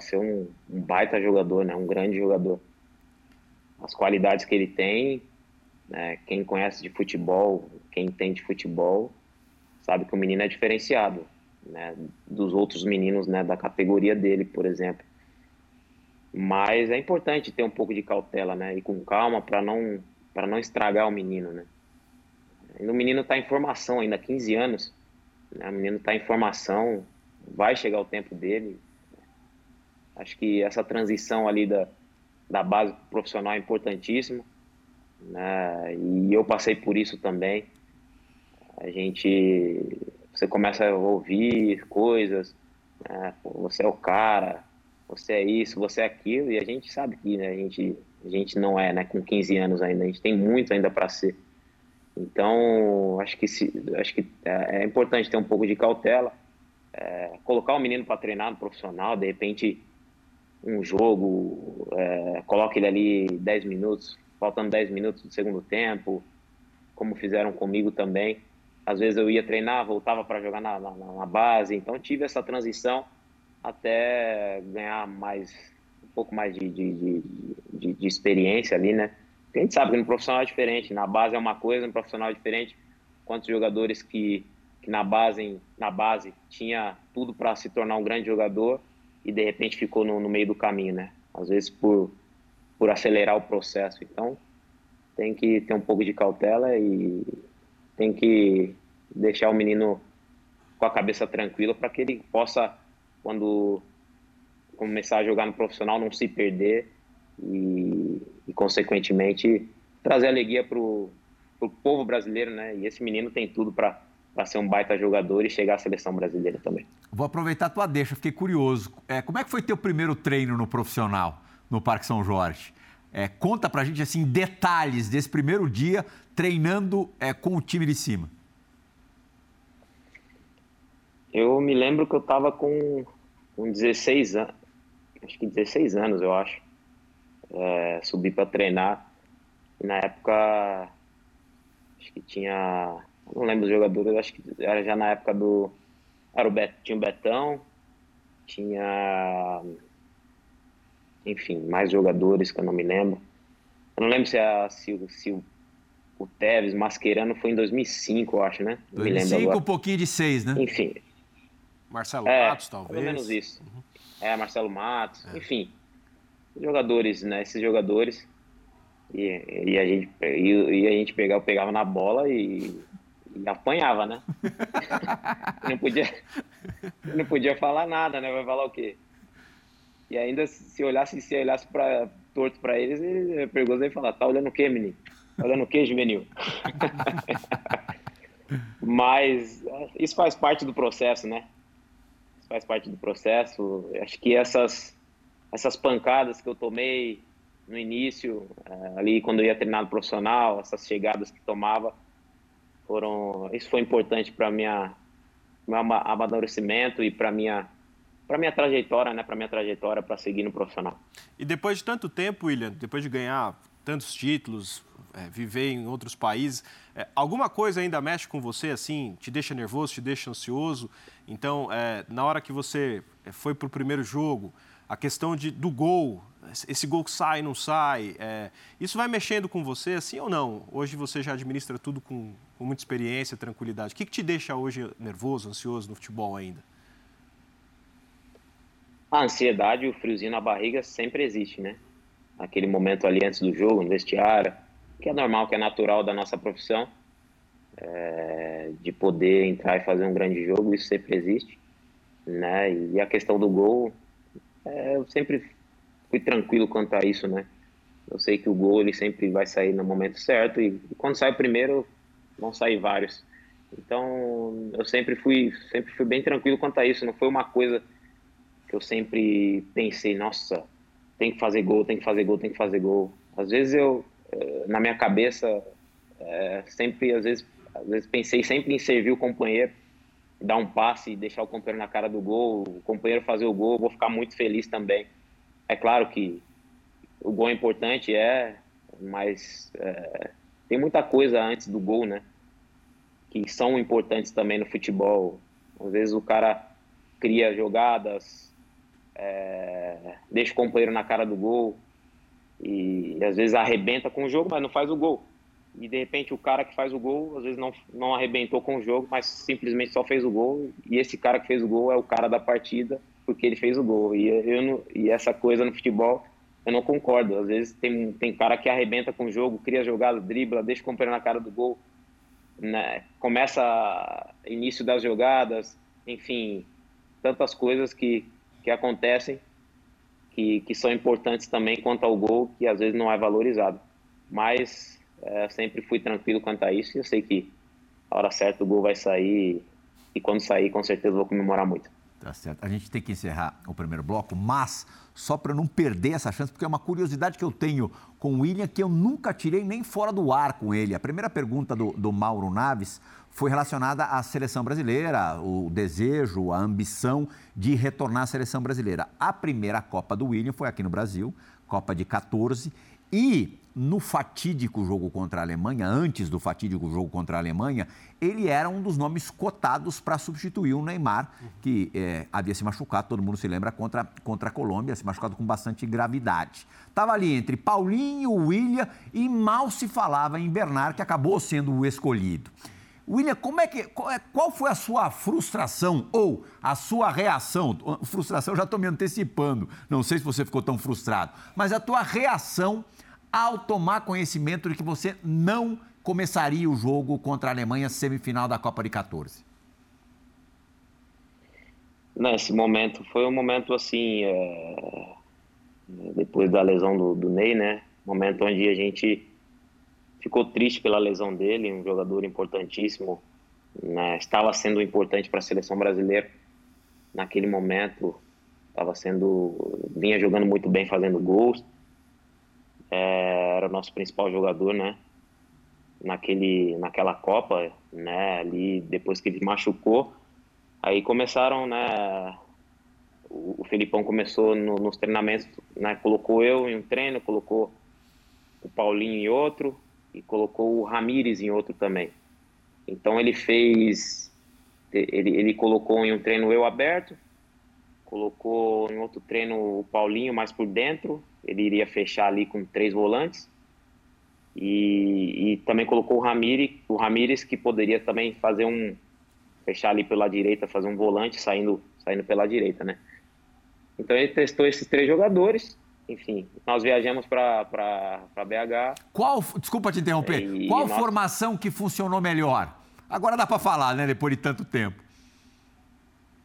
ser um, um, baita jogador, né, um grande jogador. As qualidades que ele tem, né, quem conhece de futebol, quem entende de futebol, sabe que o menino é diferenciado né, dos outros meninos né, da categoria dele, por exemplo. Mas é importante ter um pouco de cautela, né, e com calma para não para não estragar o menino, né. O menino está em formação ainda, 15 anos. Né? O menino está em formação, vai chegar o tempo dele. Acho que essa transição ali da, da base profissional é importantíssima. Né? E eu passei por isso também. A gente, você começa a ouvir coisas, né? você é o cara, você é isso, você é aquilo, e a gente sabe que né? a, gente, a gente não é, né? Com 15 anos ainda, a gente tem muito ainda para ser. Então, acho que, se, acho que é, é importante ter um pouco de cautela, é, colocar o menino para treinar no profissional, de repente, um jogo, é, coloca ele ali 10 minutos, faltando 10 minutos do segundo tempo, como fizeram comigo também. Às vezes eu ia treinar, voltava para jogar na, na, na, base, então tive essa transição até ganhar mais um pouco mais de, de, de, de experiência ali, né? a gente sabe que no profissional é diferente, na base é uma coisa, no profissional é diferente. Quantos jogadores que, que na, base, na base tinha tudo para se tornar um grande jogador e de repente ficou no, no, meio do caminho, né? Às vezes por, por acelerar o processo. Então tem que ter um pouco de cautela e tem que deixar o menino com a cabeça tranquila para que ele possa, quando começar a jogar no profissional, não se perder e, e consequentemente, trazer alegria para o povo brasileiro, né? E esse menino tem tudo para ser um baita jogador e chegar à seleção brasileira também. Vou aproveitar a tua deixa, fiquei curioso. É, como é que foi teu primeiro treino no profissional, no Parque São Jorge? É, conta pra gente, assim, detalhes desse primeiro dia treinando é, com o time de cima. Eu me lembro que eu estava com, com 16 anos, acho que 16 anos, eu acho é, subi para treinar. E na época, acho que tinha, não lembro os jogadores, acho que era já na época do, era o Bet, tinha o Betão, tinha, enfim, mais jogadores que eu não me lembro. Eu não lembro se, a, se, se o, o Tevez, Mascherano, foi em 2005, eu acho, né? 2005, um pouquinho de seis, né? Enfim. Marcelo é, Matos, talvez. Pelo menos isso. Uhum. É, Marcelo Matos, é. enfim jogadores, né? Esses jogadores. E, e a gente, e, e, a gente pegava, pegava na bola e, e apanhava, né? não, podia, não podia falar nada, né? Vai falar o quê? E ainda se olhasse, se olhasse pra, torto para eles, ele perguntou e falar, tá olhando o quê, menino? Tá olhando o quê, juvenil? Mas isso faz parte do processo, né? Faz parte do processo. Acho que essas essas pancadas que eu tomei no início, eh, ali quando eu ia treinar no profissional, essas chegadas que tomava, foram, isso foi importante para minha meu amadurecimento e para minha para minha trajetória, né, para minha trajetória para seguir no profissional. E depois de tanto tempo, William, depois de ganhar tantos títulos, é, viver em outros países, é, alguma coisa ainda mexe com você assim, te deixa nervoso, te deixa ansioso? Então, é, na hora que você foi para o primeiro jogo, a questão de, do gol, esse gol que sai, não sai, é, isso vai mexendo com você, assim ou não? Hoje você já administra tudo com, com muita experiência, tranquilidade. O que, que te deixa hoje nervoso, ansioso no futebol ainda? A ansiedade, o friozinho na barriga sempre existe, né? Aquele momento ali antes do jogo, no vestiário, que é normal, que é natural da nossa profissão. é, de poder entrar e fazer um grande jogo, isso sempre existe, né? E a questão do gol, é, eu sempre fui tranquilo quanto a isso, né? Eu sei que o gol ele sempre vai sair no momento certo e, e quando sai o primeiro vão sair vários. Então eu sempre fui sempre fui bem tranquilo quanto a isso. Não foi uma coisa que eu sempre pensei, nossa, tem que fazer gol, tem que fazer gol, tem que fazer gol. Às vezes eu na minha cabeça é, sempre às vezes às vezes pensei sempre em servir o companheiro, dar um passe e deixar o companheiro na cara do gol, o companheiro fazer o gol, vou ficar muito feliz também. É claro que o gol é importante, é, mas é, tem muita coisa antes do gol, né? Que são importantes também no futebol. Às vezes o cara cria jogadas, é, deixa o companheiro na cara do gol e às vezes arrebenta com o jogo, mas não faz o gol. E de repente o cara que faz o gol às vezes não, não arrebentou com o jogo, mas simplesmente só fez o gol. E esse cara que fez o gol é o cara da partida porque ele fez o gol. E eu não, e essa coisa no futebol eu não concordo. Às vezes tem tem cara que arrebenta com o jogo cria jogada dribla deixa o companheiro na cara do gol né? começa início das jogadas enfim tantas coisas que que acontecem que, que são importantes também quanto ao gol que às vezes não é valorizado mas é, sempre fui tranquilo quanto a isso e eu sei que a hora certa o gol vai sair e quando sair, com certeza vou comemorar muito. Tá certo. A gente tem que encerrar o primeiro bloco, mas só para não perder essa chance, porque é uma curiosidade que eu tenho com o William que eu nunca tirei nem fora do ar com ele. A primeira pergunta do, do Mauro Naves foi relacionada à seleção brasileira, o desejo, a ambição de retornar à seleção brasileira. A primeira Copa do William foi aqui no Brasil, Copa de 14, e no fatídico jogo contra a Alemanha, antes do fatídico jogo contra a Alemanha, ele era um dos nomes cotados para substituir o Neymar, que é, havia se machucado, todo mundo se lembra, contra, contra a Colômbia, se machucado com bastante gravidade. Estava ali entre Paulinho, William e mal se falava em Bernard, que acabou sendo o escolhido. William, como é que, qual, é, qual foi a sua frustração ou a sua reação? Frustração, já estou me antecipando, não sei se você ficou tão frustrado, mas a tua reação ao tomar conhecimento de que você não começaria o jogo contra a Alemanha semifinal da Copa de 14? Nesse momento foi um momento assim, é... depois da lesão do, do Ney, né? Momento onde a gente ficou triste pela lesão dele, um jogador importantíssimo, né? estava sendo importante para a seleção brasileira naquele momento, estava sendo, vinha jogando muito bem, fazendo gols é, era o nosso principal jogador, né? Naquele, naquela Copa, né? Ali depois que ele machucou, aí começaram, né? O, o Felipão começou no, nos treinamentos, né? Colocou eu em um treino, colocou o Paulinho em outro e colocou o Ramires em outro também. Então ele fez, ele, ele colocou em um treino eu aberto, colocou em outro treino o Paulinho mais por dentro ele iria fechar ali com três volantes. E, e também colocou o Ramires, o Ramires que poderia também fazer um fechar ali pela direita, fazer um volante saindo saindo pela direita, né? Então ele testou esses três jogadores. Enfim, nós viajamos para BH. Qual, desculpa te interromper. E, qual nós... formação que funcionou melhor? Agora dá para falar, né? Depois de tanto tempo.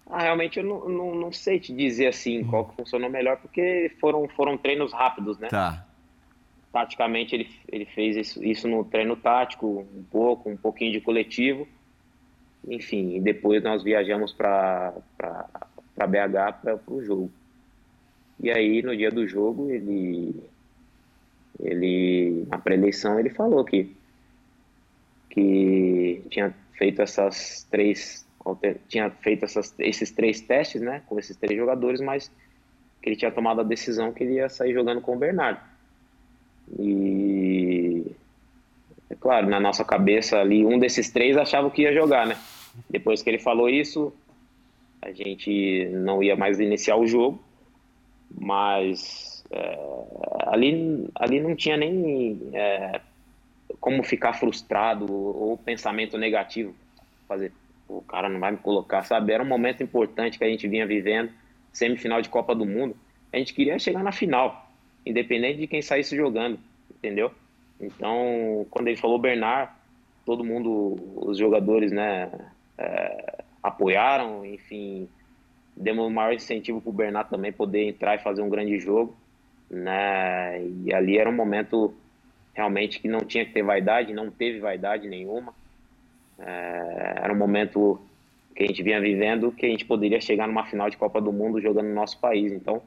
Ah, realmente eu não, não, não, sei te dizer assim hum. qual que funcionou melhor, porque foram, foram treinos rápidos, né? Tá. Taticamente ele, ele fez isso, isso no treino tático, um pouco, um pouquinho de coletivo. Enfim, e depois nós viajamos para BH para o jogo. E aí, no dia do jogo, ele, ele na pré-eleição, ele falou que, que tinha feito essas três tinha feito essas, esses três testes, né, com esses três jogadores, mas que ele tinha tomado a decisão que ele ia sair jogando com o Bernardo. E é claro, na nossa cabeça ali, um desses três achava que ia jogar, né? Depois que ele falou isso, a gente não ia mais iniciar o jogo, mas é, ali, ali não tinha nem é, como ficar frustrado ou pensamento negativo fazer o cara não vai me colocar, sabe? Era um momento importante que a gente vinha vivendo, semifinal de Copa do Mundo. A gente queria chegar na final, independente de quem saísse jogando, entendeu? Então, quando ele falou Bernard, todo mundo, os jogadores, né, é, apoiaram, enfim, demos o maior incentivo para o Bernardo também poder entrar e fazer um grande jogo, né, e ali era um momento realmente que não tinha que ter vaidade, não teve vaidade nenhuma, é, era um momento que a gente vinha vivendo que a gente poderia chegar numa final de Copa do Mundo jogando no nosso país, então,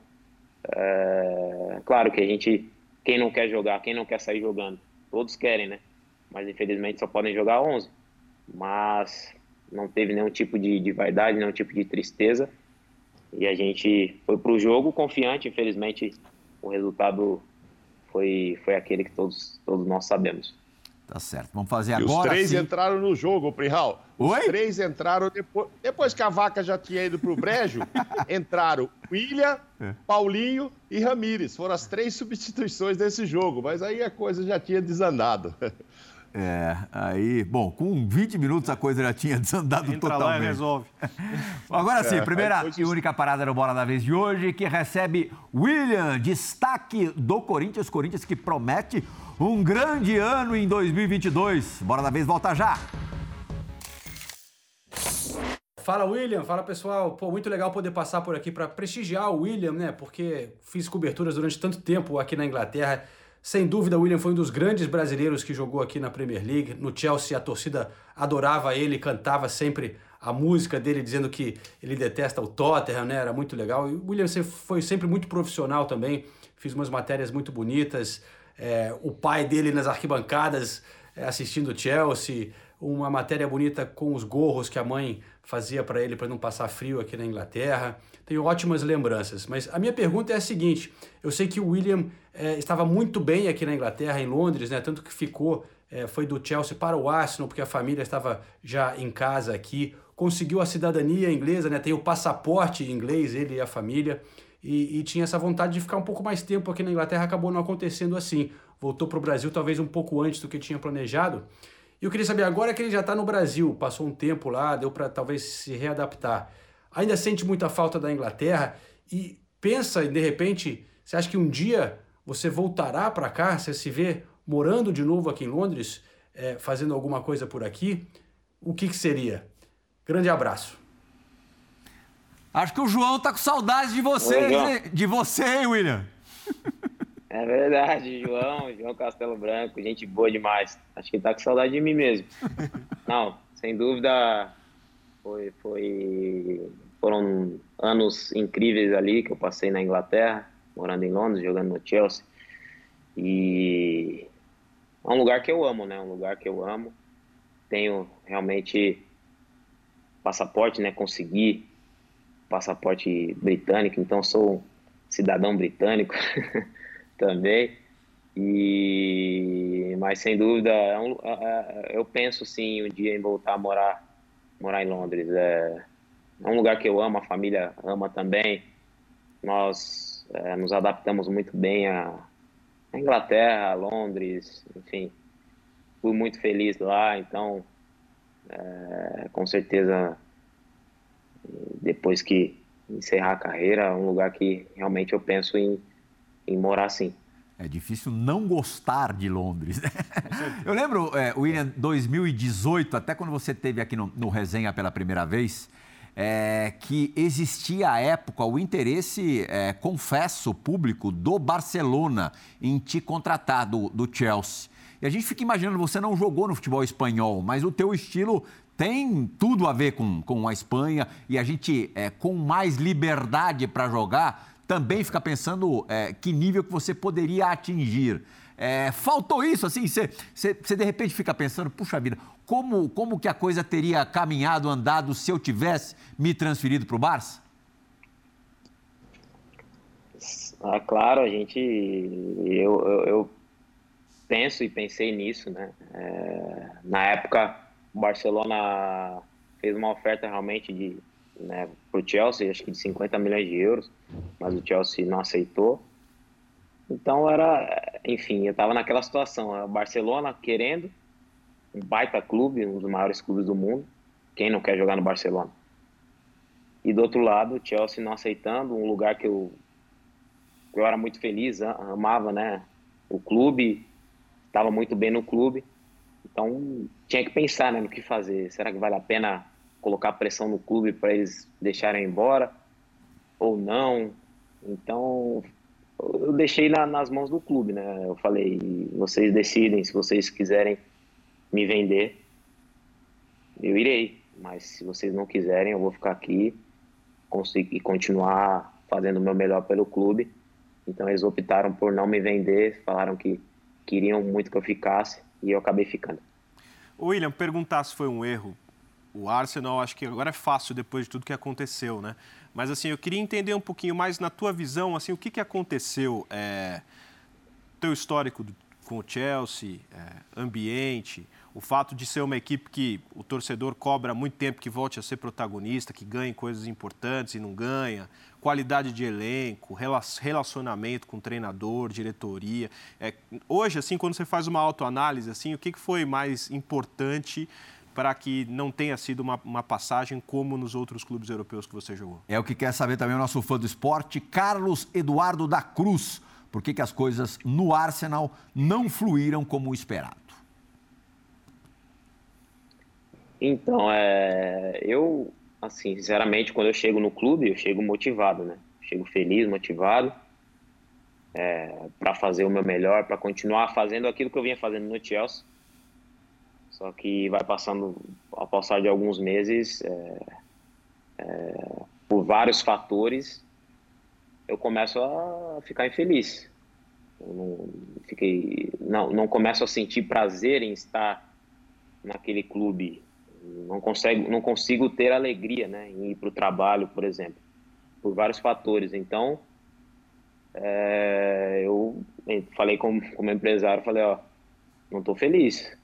é, claro que a gente, quem não quer jogar, quem não quer sair jogando, todos querem, né, mas infelizmente só podem jogar 11. Mas não teve nenhum tipo de, de vaidade, nenhum tipo de tristeza. E a gente foi para o jogo confiante. Infelizmente, o resultado foi, foi aquele que todos, todos nós sabemos. Tá certo. Vamos fazer e agora. Os três sim. entraram no jogo, Prihal. Os Oi? três entraram depois, depois que a vaca já tinha ido pro brejo. entraram William, É. Paulinho e Ramires. Foram as três substituições desse jogo, mas aí a coisa já tinha desandado. É, aí, bom, com 20 minutos a coisa já tinha desandado Entra lá e totalmente. resolve. Agora sim, É, primeira depois e única parada no Bola da Vez de hoje, que recebe William, destaque do Corinthians. Corinthians que promete um grande ano em 2022. Bola da Vez volta já. Fala William, fala pessoal. Pô, muito legal poder passar por aqui para prestigiar o William, né? Porque fiz coberturas durante tanto tempo aqui na Inglaterra. Sem dúvida, William foi um dos grandes brasileiros que jogou aqui na Premier League. No Chelsea, a torcida adorava ele, cantava sempre a música dele, dizendo que ele detesta o Tottenham, né? Era muito legal. E o William foi sempre muito profissional também. Fiz umas matérias muito bonitas. É, o pai dele nas arquibancadas é, assistindo o Chelsea. Uma matéria bonita com os gorros que a mãe fazia para ele para não passar frio aqui na Inglaterra. Tenho ótimas lembranças. Mas a minha pergunta é a seguinte: eu sei que o William eh, estava muito bem aqui na Inglaterra, em Londres, né? Tanto que ficou, eh, foi do Chelsea para o Arsenal, porque a família estava já em casa aqui. Conseguiu a cidadania inglesa, né? Tem o passaporte inglês, ele e a família. E, e tinha essa vontade de ficar um pouco mais tempo aqui na Inglaterra, acabou não acontecendo assim. Voltou para o Brasil talvez um pouco antes do que tinha planejado. E eu queria saber agora que ele já está no Brasil, passou um tempo lá, deu para talvez se readaptar. Ainda sente muita falta da Inglaterra e pensa, de repente, você acha que um dia você voltará para cá? Você se vê morando de novo aqui em Londres, eh, fazendo alguma coisa por aqui? O que, que seria? Grande abraço. Acho que o João tá com saudade de você, Oi, de você, hein, William. É verdade, João, João Castelo Branco, gente boa demais. Acho que tá com saudade de mim mesmo. Não, sem dúvida, foi, foi, foram anos incríveis ali que eu passei na Inglaterra, morando em Londres, jogando no Chelsea. E é um lugar que eu amo, né? Um lugar que eu amo. Tenho realmente passaporte, né? Consegui passaporte britânico, então sou cidadão britânico também. E mas sem dúvida, é um- é- é- eu penso sim um dia em voltar a morar morar em Londres. É, é um lugar que eu amo, a família ama também. Nós é, nos adaptamos muito bem a Inglaterra, a Londres, enfim. Fui muito feliz lá, então é, com certeza depois que encerrar a carreira, é um lugar que realmente eu penso em, em morar sim. É difícil não gostar de Londres. né? Eu lembro, é, William, 2018, até quando você esteve aqui no, no Resenha pela primeira vez, é, que existia à época o interesse, é, confesso, público do Barcelona em te contratar do, do Chelsea. E a gente fica imaginando, você não jogou no futebol espanhol, mas o teu estilo tem tudo a ver com, com a Espanha e a gente, é, com mais liberdade para jogar, também fica pensando é, que nível que você poderia atingir. É, faltou isso, assim, você, de repente fica pensando, puxa vida, como, como que a coisa teria caminhado, andado se eu tivesse me transferido para o Barça? Ah, claro, a gente. Eu, eu, eu penso e pensei nisso, né? É, na época, o Barcelona fez uma oferta realmente de né, para o Chelsea, acho que de 50 milhões de euros, mas o Chelsea não aceitou. Então era, enfim, eu estava naquela situação, Barcelona querendo um baita clube, um dos maiores clubes do mundo, quem não quer jogar no Barcelona? E do outro lado, o Chelsea não aceitando, um lugar que eu eu era muito feliz, amava, né, o clube, estava muito bem no clube Então tinha que pensar né, no que fazer. Será que vale a pena colocar pressão no clube para eles deixarem embora ou não? Então eu deixei na, nas mãos do clube, né? Eu falei, vocês decidem se vocês quiserem me vender, eu irei. Mas se vocês não quiserem, eu vou ficar aqui conseguir continuar fazendo o meu melhor pelo clube. Então eles optaram por não me vender, falaram que queriam muito que eu ficasse e eu acabei ficando. William, perguntar se foi um erro. O Arsenal, acho que agora é fácil depois de tudo que aconteceu, né? Mas assim, eu queria entender um pouquinho mais na tua visão, assim, o que, que aconteceu, é, teu histórico com o Chelsea, é, ambiente, o fato de ser uma equipe que o torcedor cobra muito tempo que volte a ser protagonista, que ganhe coisas importantes e não ganha, qualidade de elenco, relacionamento com treinador, diretoria. É, hoje, assim, quando você faz uma autoanálise, assim, o que foi mais importante para que não tenha sido uma, uma, passagem como nos outros clubes europeus que você jogou? É o que quer saber também o nosso fã do esporte, Carlos Eduardo da Cruz. Por que, que as coisas no Arsenal não fluíram como esperado? Então, é, eu, assim, sinceramente, quando eu chego no clube, eu chego motivado, né? Chego feliz, motivado, é, para fazer o meu melhor, para continuar fazendo aquilo que eu vinha fazendo no Chelsea. Só que vai passando, ao passar de alguns meses, é, é, por vários fatores, eu começo a ficar infeliz. Eu não, fiquei, não, não começo a sentir prazer em estar naquele clube não consigo, não consigo ter alegria né, em ir para o trabalho, por exemplo, por vários fatores. Então, é, eu falei como, como empresário, falei, ó, não estou feliz.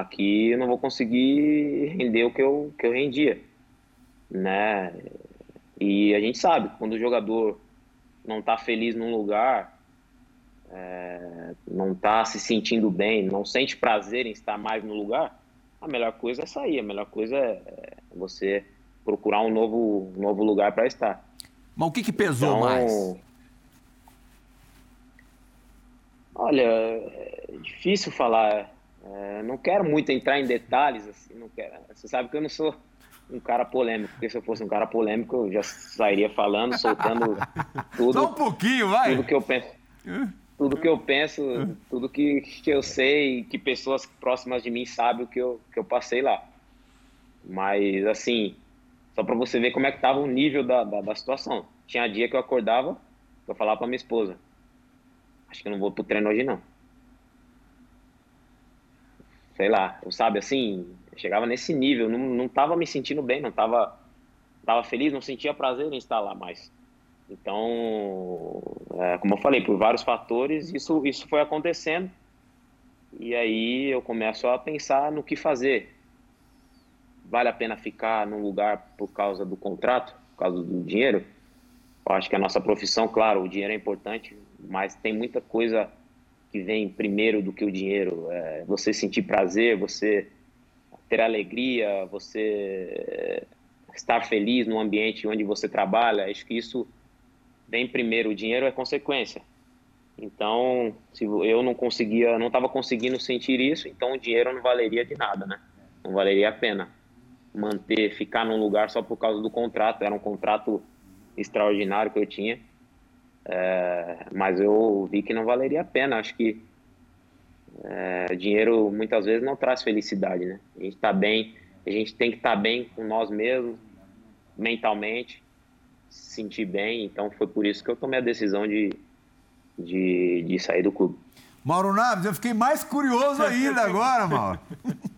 Aqui eu não vou conseguir render o que eu, que eu rendia, né? E a gente sabe, quando o jogador não está feliz num lugar, é, não está se sentindo bem, não sente prazer em estar mais no lugar, a melhor coisa é sair, a melhor coisa é, é você procurar um novo, um novo lugar para estar. Mas o que, que pesou então, mais? Olha, é difícil falar. É, não quero muito entrar em detalhes, assim, não quero. Você sabe que eu não sou um cara polêmico, porque se eu fosse um cara polêmico, eu já sairia falando, soltando tudo. Só um pouquinho, vai! Tudo que eu penso tudo que eu penso, tudo que, que eu sei, que pessoas próximas de mim sabem o que eu, que eu passei lá. Mas, assim, só para você ver como é que tava o nível da, da, da, situação. Tinha dia que eu acordava, eu falava para minha esposa, acho que eu não vou pro treino hoje não. Sei lá, sabe, assim, chegava nesse nível, não, não tava me sentindo bem, não tava, tava feliz, não sentia prazer em estar lá mais. Então, é, como eu falei, por vários fatores, isso, isso foi acontecendo. E aí eu começo a pensar no que fazer. Vale a pena ficar num lugar por causa do contrato, por causa do dinheiro? Eu acho que a nossa profissão, claro, o dinheiro é importante, mas tem muita coisa que vem primeiro do que o dinheiro. É, você sentir prazer, você ter alegria, você estar feliz no ambiente onde você trabalha. Acho que isso vem primeiro, o dinheiro é consequência. Então, se eu não conseguia, não estava conseguindo sentir isso, então o dinheiro não valeria de nada, né? Não valeria a pena manter, ficar num lugar só por causa do contrato. Era um contrato extraordinário que eu tinha, é, mas eu vi que não valeria a pena. Acho que é, dinheiro muitas vezes não traz felicidade, né? A gente está bem, a gente tem que estar tá bem com nós mesmos, mentalmente, sentir bem, então foi por isso que eu tomei a decisão de, de, de sair do clube. Mauro Naves, eu fiquei mais curioso ainda agora, Mauro.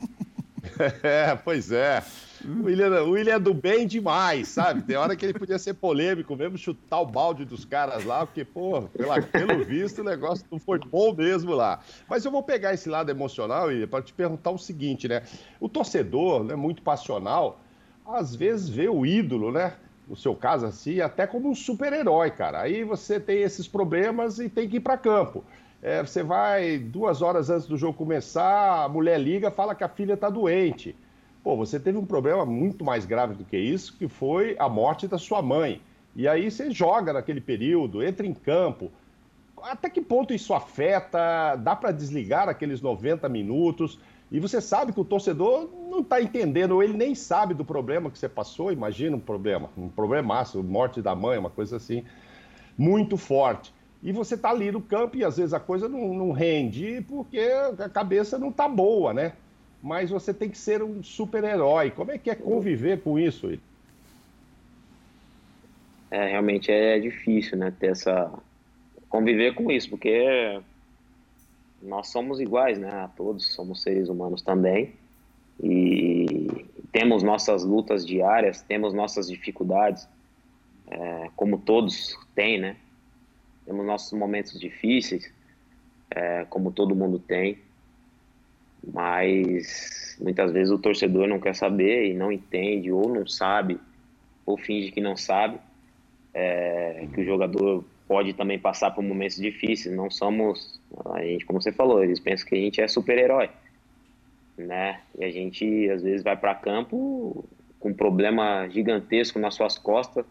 é, pois é. O William, o William é do bem demais, sabe? Tem hora que ele podia ser polêmico mesmo, chutar o balde dos caras lá, porque, pô, pela, pelo visto, o negócio não foi bom mesmo lá. Mas eu vou pegar esse lado emocional, William, para te perguntar o seguinte, né? O torcedor, né, muito passional, às vezes vê o ídolo, né? no seu caso, assim, até como um super-herói, cara. Aí você tem esses problemas e tem que ir para campo. É, você vai duas horas antes do jogo começar, a mulher liga, fala que a filha está doente. Pô, você teve um problema muito mais grave do que isso, que foi a morte da sua mãe. E aí você joga naquele período, entra em campo. Até que ponto isso afeta? Dá para desligar aqueles 90 minutos? E você sabe que o torcedor não está entendendo, ou ele nem sabe do problema que você passou. Imagina um problema, um problemaço, morte da mãe, uma coisa assim, muito forte. E você está ali no campo e às vezes a coisa não, não rende porque a cabeça não está boa, né? Mas você tem que ser um super-herói. Como é que é conviver com isso? É, realmente é difícil, né? Ter essa. conviver com isso, porque nós somos iguais, né? A todos, somos seres humanos também. E temos nossas lutas diárias, temos nossas dificuldades, é, como todos têm, né? Temos nossos momentos difíceis, é, como todo mundo tem. Mas muitas vezes o torcedor não quer saber e não entende, ou não sabe, ou finge que não sabe, é, que o jogador pode também passar por momentos difíceis. Não somos, a gente, como você falou, eles pensam que a gente é super-herói, né? E a gente às vezes vai para campo com um problema gigantesco nas suas costas,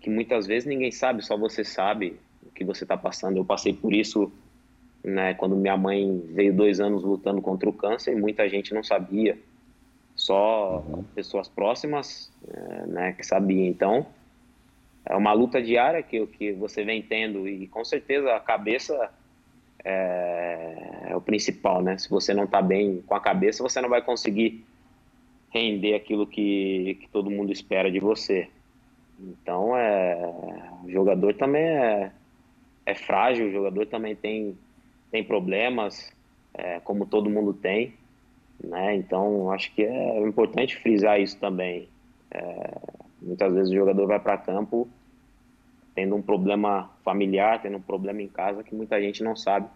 que muitas vezes ninguém sabe, só você sabe que você está passando. Eu passei por isso, né? Quando minha mãe veio dois anos lutando contra o câncer, e muita gente não sabia, só uhum. pessoas próximas, é, né? Que sabiam. Então é uma luta diária que, que você vem tendo e com certeza a cabeça é, é o principal, né? Se você não está bem com a cabeça, você não vai conseguir render aquilo que, que todo mundo espera de você. Então, é, o jogador também é, é frágil, o jogador também tem, tem problemas, é, como todo mundo tem, né? Então, acho que é importante frisar isso também. É, Muitas vezes o jogador vai para campo tendo um problema familiar, tendo um problema em casa que muita gente não sabe.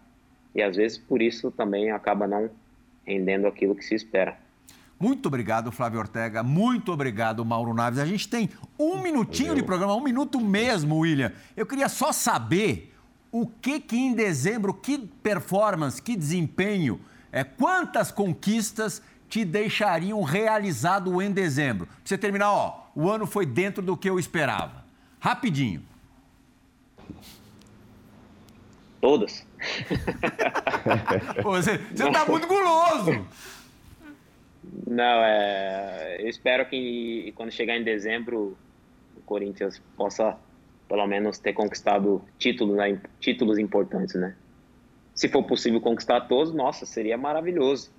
E às vezes por isso também acaba não rendendo aquilo que se espera. Muito obrigado, Flávio Ortega. Muito obrigado, Mauro Naves. A gente tem um minutinho de programa, um minuto mesmo, William. Eu queria só saber o que que em dezembro, que performance, que desempenho, é, quantas conquistas te deixariam realizado em dezembro? Pra você terminar, ó, o ano foi dentro do que eu esperava. Rapidinho. Todas. Pô, você, você tá muito guloso. Não, é, eu espero que quando chegar em dezembro o Corinthians possa pelo menos ter conquistado títulos, né, títulos importantes, né? Se for possível conquistar todos, nossa, seria maravilhoso.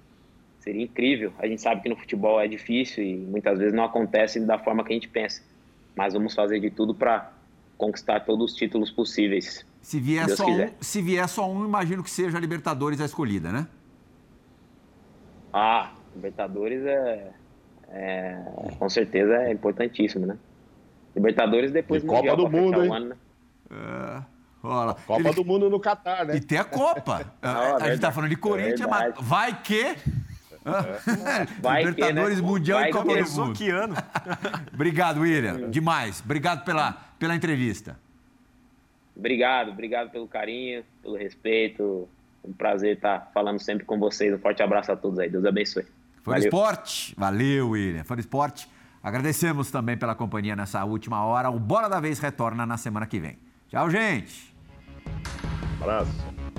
Seria incrível. A gente sabe que no futebol é difícil e muitas vezes não acontece da forma que a gente pensa. Mas vamos fazer de tudo para conquistar todos os títulos possíveis. Se vier, se só um, se vier só um, imagino que seja a Libertadores a escolhida, né? Ah, Libertadores é, é com certeza é importantíssimo, né? Libertadores depois do Copa do Mundo, hein? Ano, né? É. Olha, Copa ele... do Mundo no Catar, né? E tem a Copa. Não, a, é gente tá falando de Corinthians, é mas vai que Vai Libertadores, que, né? Mundial Vai e Copa do Mundo. Que ano. obrigado, William. Demais. Obrigado pela, pela entrevista. Obrigado, obrigado pelo carinho, pelo respeito. Um prazer estar falando sempre com vocês. Um forte abraço a todos aí. Deus abençoe. Foi Esporte. Valeu, William. Foi Esporte. Agradecemos também pela companhia nessa última hora. O Bola da Vez retorna na semana que vem. Tchau, gente. abraço.